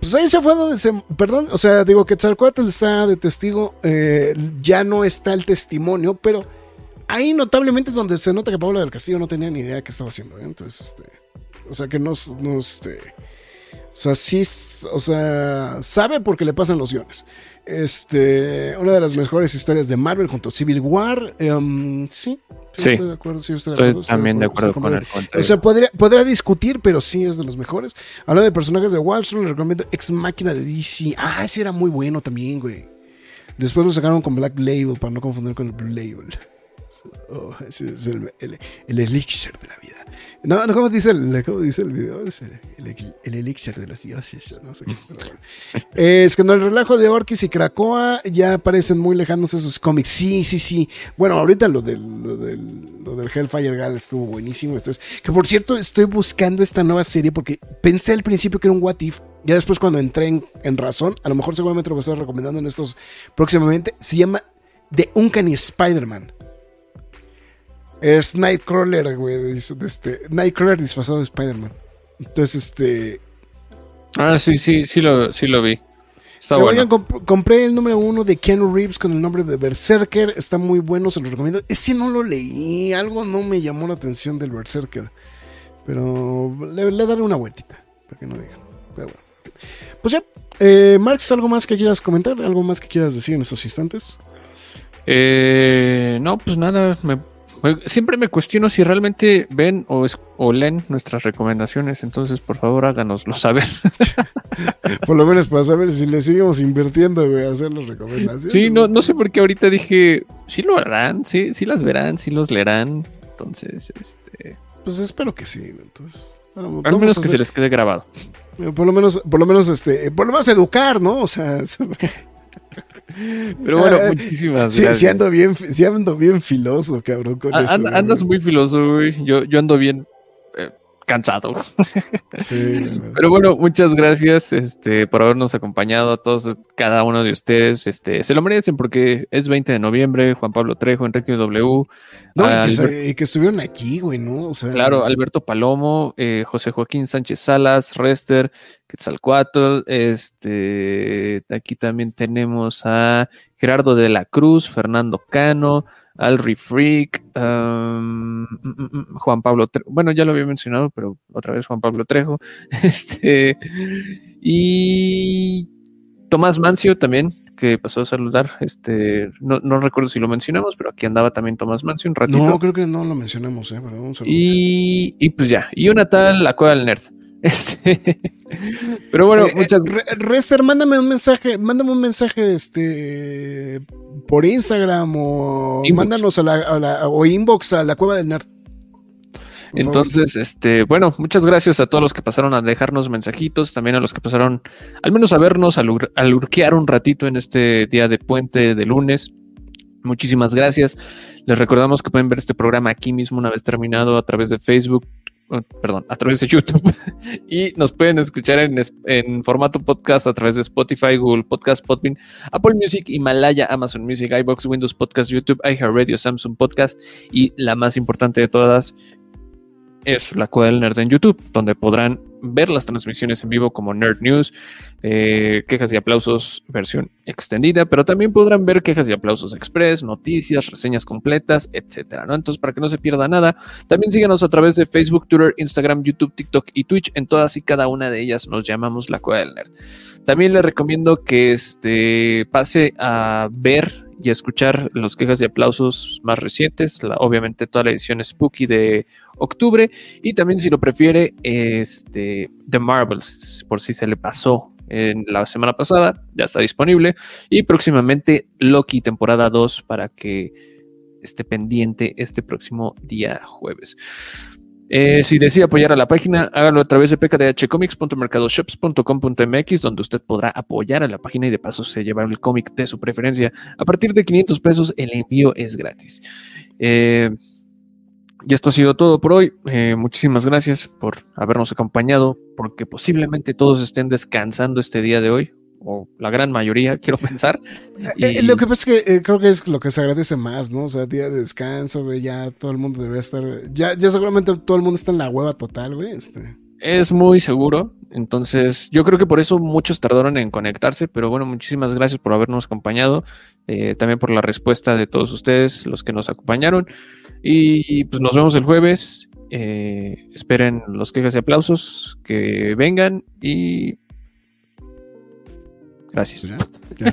Pues ahí se fue donde se. Perdón, o sea, digo, Quetzalcoatl está de testigo. Eh, ya no está el testimonio, pero ahí notablemente es donde se nota que Paula del Castillo no tenía ni idea de qué estaba haciendo. ¿eh? Entonces, este, o sea, que no. no este, o sea, sí. O sea, sabe porque le pasan los guiones. Este, una de las mejores historias de Marvel junto a Civil War. Um, sí, sí, estoy de acuerdo. Sí, estoy, de acuerdo, también de acuerdo, con el O sea, podría, podría, discutir, pero sí es de los mejores. Hablando de personajes de Wallstone, le recomiendo Ex Máquina de DC. Ah, ese era muy bueno también, güey. Después lo sacaron con Black Label para no confundir con el Blue Label. Oh, el, el, el elixir de la vida. No, no, ¿cómo dice el, cómo dice el video? Es el, el, elixir de los dioses. No sé es que en el relajo de Orkis y Krakoa ya parecen muy lejanos esos cómics. Sí, sí, sí. Bueno, ahorita lo del, lo del, lo del Hellfire Gal estuvo buenísimo. Entonces, que por cierto, estoy buscando esta nueva serie porque pensé al principio que era un What If. Ya después, cuando entré en, en razón, a lo mejor seguramente lo voy a estar recomendando en estos próximamente. Se llama The Uncanny Spider-Man. Es Nightcrawler, güey. Este, Nightcrawler disfrazado de Spider-Man. Entonces, este. Ah, sí, sí, sí lo, sí lo vi. Está bueno. compré el número uno de Keanu Reeves con el nombre de Berserker. Está muy bueno, se lo recomiendo. Ese no lo leí. Algo no me llamó la atención del Berserker. Pero le, daré una vueltita. Para que no digan. Pero bueno. Pues ya. Eh, Marx, ¿algo más que quieras comentar? ¿Algo más que quieras decir en estos instantes? Eh, no, pues nada. Me Siempre me cuestiono si realmente ven o, o leen nuestras recomendaciones, entonces por favor háganoslo saber. [laughs] por lo menos para saber si le seguimos invirtiendo, a hacer las recomendaciones. Sí, no, no sé por qué ahorita dije, sí lo harán, sí, sí las verán, sí los leerán. Entonces, este. Pues espero que sí, entonces. Al menos que se les quede grabado. Por lo menos, por lo menos, este, por lo menos educar, ¿no? O sea. [laughs] [laughs] Pero bueno, muchísimas gracias. Sí ando bien, sí ando bien filoso, cabrón. Con andas muy filoso, güey. Yo, yo ando bien cansado. [laughs] Pero bueno, muchas gracias este, por habernos acompañado a todos, cada uno de ustedes. Este, se lo merecen porque es 20 de noviembre, Juan Pablo Trejo, Enrique W. No, y, que, estuvieron aquí, güey, ¿no? claro, Alberto Palomo, eh, José Joaquín Sánchez Salas, Rester, Quetzalcoatl, este, aquí también tenemos a Gerardo de la Cruz, Fernando Cano, Alri Freak, um, Juan Pablo, bueno, ya lo había mencionado, pero otra vez Juan Pablo Trejo, [laughs] este, y Tomás Mancio también, que pasó a saludar. Este, no, no recuerdo si lo mencionamos, pero aquí andaba también Tomás Mansi un ratito. No, creo que no lo mencionamos, ¿eh? Pero un saludo. y, y pues ya, y una tal, la cueva del nerd. [laughs] Este, pero bueno, Eh, eh, muchas Re- Rester, mándame un mensaje, mándame un mensaje este por Instagram o Inbox. mándanos a la, a la- o inbox a la cueva del nerd. Entonces, este, bueno, muchas gracias a todos los que pasaron a dejarnos mensajitos, también a los que pasaron al menos a vernos, a, lur- a lurquear un ratito en este día de puente de lunes. Muchísimas gracias. Les recordamos que pueden ver este programa aquí mismo una vez terminado a través de Facebook, perdón, a través de YouTube. [laughs] y nos pueden escuchar en, en formato podcast a través de Spotify, Google Podcast, Podbean, Apple Music, Himalaya, Amazon Music, iBox, Windows Podcast, YouTube, iHeartRadio, Samsung Podcast y la más importante de todas, es la Cueva del Nerd en YouTube, donde podrán ver las transmisiones en vivo como Nerd News, eh, quejas y aplausos versión extendida, pero también podrán ver quejas y aplausos express, noticias, reseñas completas, etcétera, ¿no? Entonces, para que no se pierda nada, también síganos a través de Facebook, Twitter, Instagram, YouTube, TikTok y Twitch. En todas y cada una de ellas nos llamamos la Cueva del Nerd. También les recomiendo que este, pase a ver y escuchar los quejas y aplausos más recientes, la- obviamente toda la edición Spooky de octubre. Y también si lo prefiere este The Marvels por si se le pasó en la semana pasada ya está disponible. Y próximamente Loki temporada 2 para que esté pendiente este próximo día jueves. Eh, si desea apoyar a la página, hágalo a través de pkdhcomics.mercadoshops.com.mx, donde usted podrá apoyar a la página y de paso se lleva el cómic de su preferencia. A partir de 500 pesos, el envío es gratis. Eh, y esto ha sido todo por hoy. Eh, muchísimas gracias por habernos acompañado, porque posiblemente todos estén descansando este día de hoy, o la gran mayoría, [laughs] quiero pensar. Eh, Y- lo que pasa es que eh, creo que es lo que se agradece más, ¿no? O sea, día de descanso, güey, ya todo el mundo debería estar. Ya, ya seguramente todo el mundo está en la hueva total, güey. Este. Es muy seguro. Entonces, yo creo que por eso muchos tardaron en conectarse, pero bueno, muchísimas gracias por habernos acompañado, eh, también por la respuesta de todos ustedes, los que nos acompañaron. Y pues nos vemos el jueves. esperen los quejas y aplausos que vengan y gracias. ya,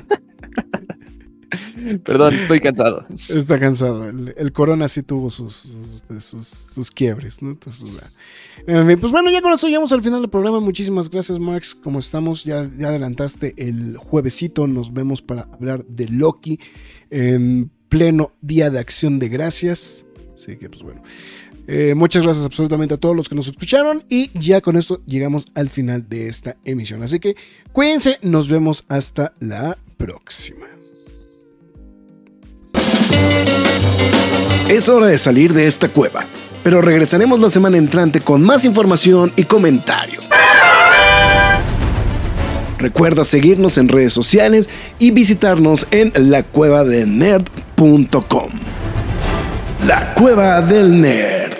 [laughs] Perdón, estoy cansado. Está cansado. El, el Corona sí tuvo sus, sus, sus, sus quiebres, ¿no? Entonces, fin, pues bueno, ya con eso llegamos al final del programa. Muchísimas gracias, Marx. Como estamos, ya, ya adelantaste el juevesito. Nos vemos para hablar de Loki en pleno Día de Acción de Gracias. Así que, pues bueno. Eh, muchas gracias absolutamente a todos los que nos escucharon y ya con esto llegamos al final de esta emisión. Así que cuídense, nos vemos hasta la próxima. Es hora de salir de esta cueva, pero regresaremos la semana entrante con más información y comentarios. Recuerda seguirnos en redes sociales y visitarnos en lacuevadelnerd.com. La Cueva del Nerd.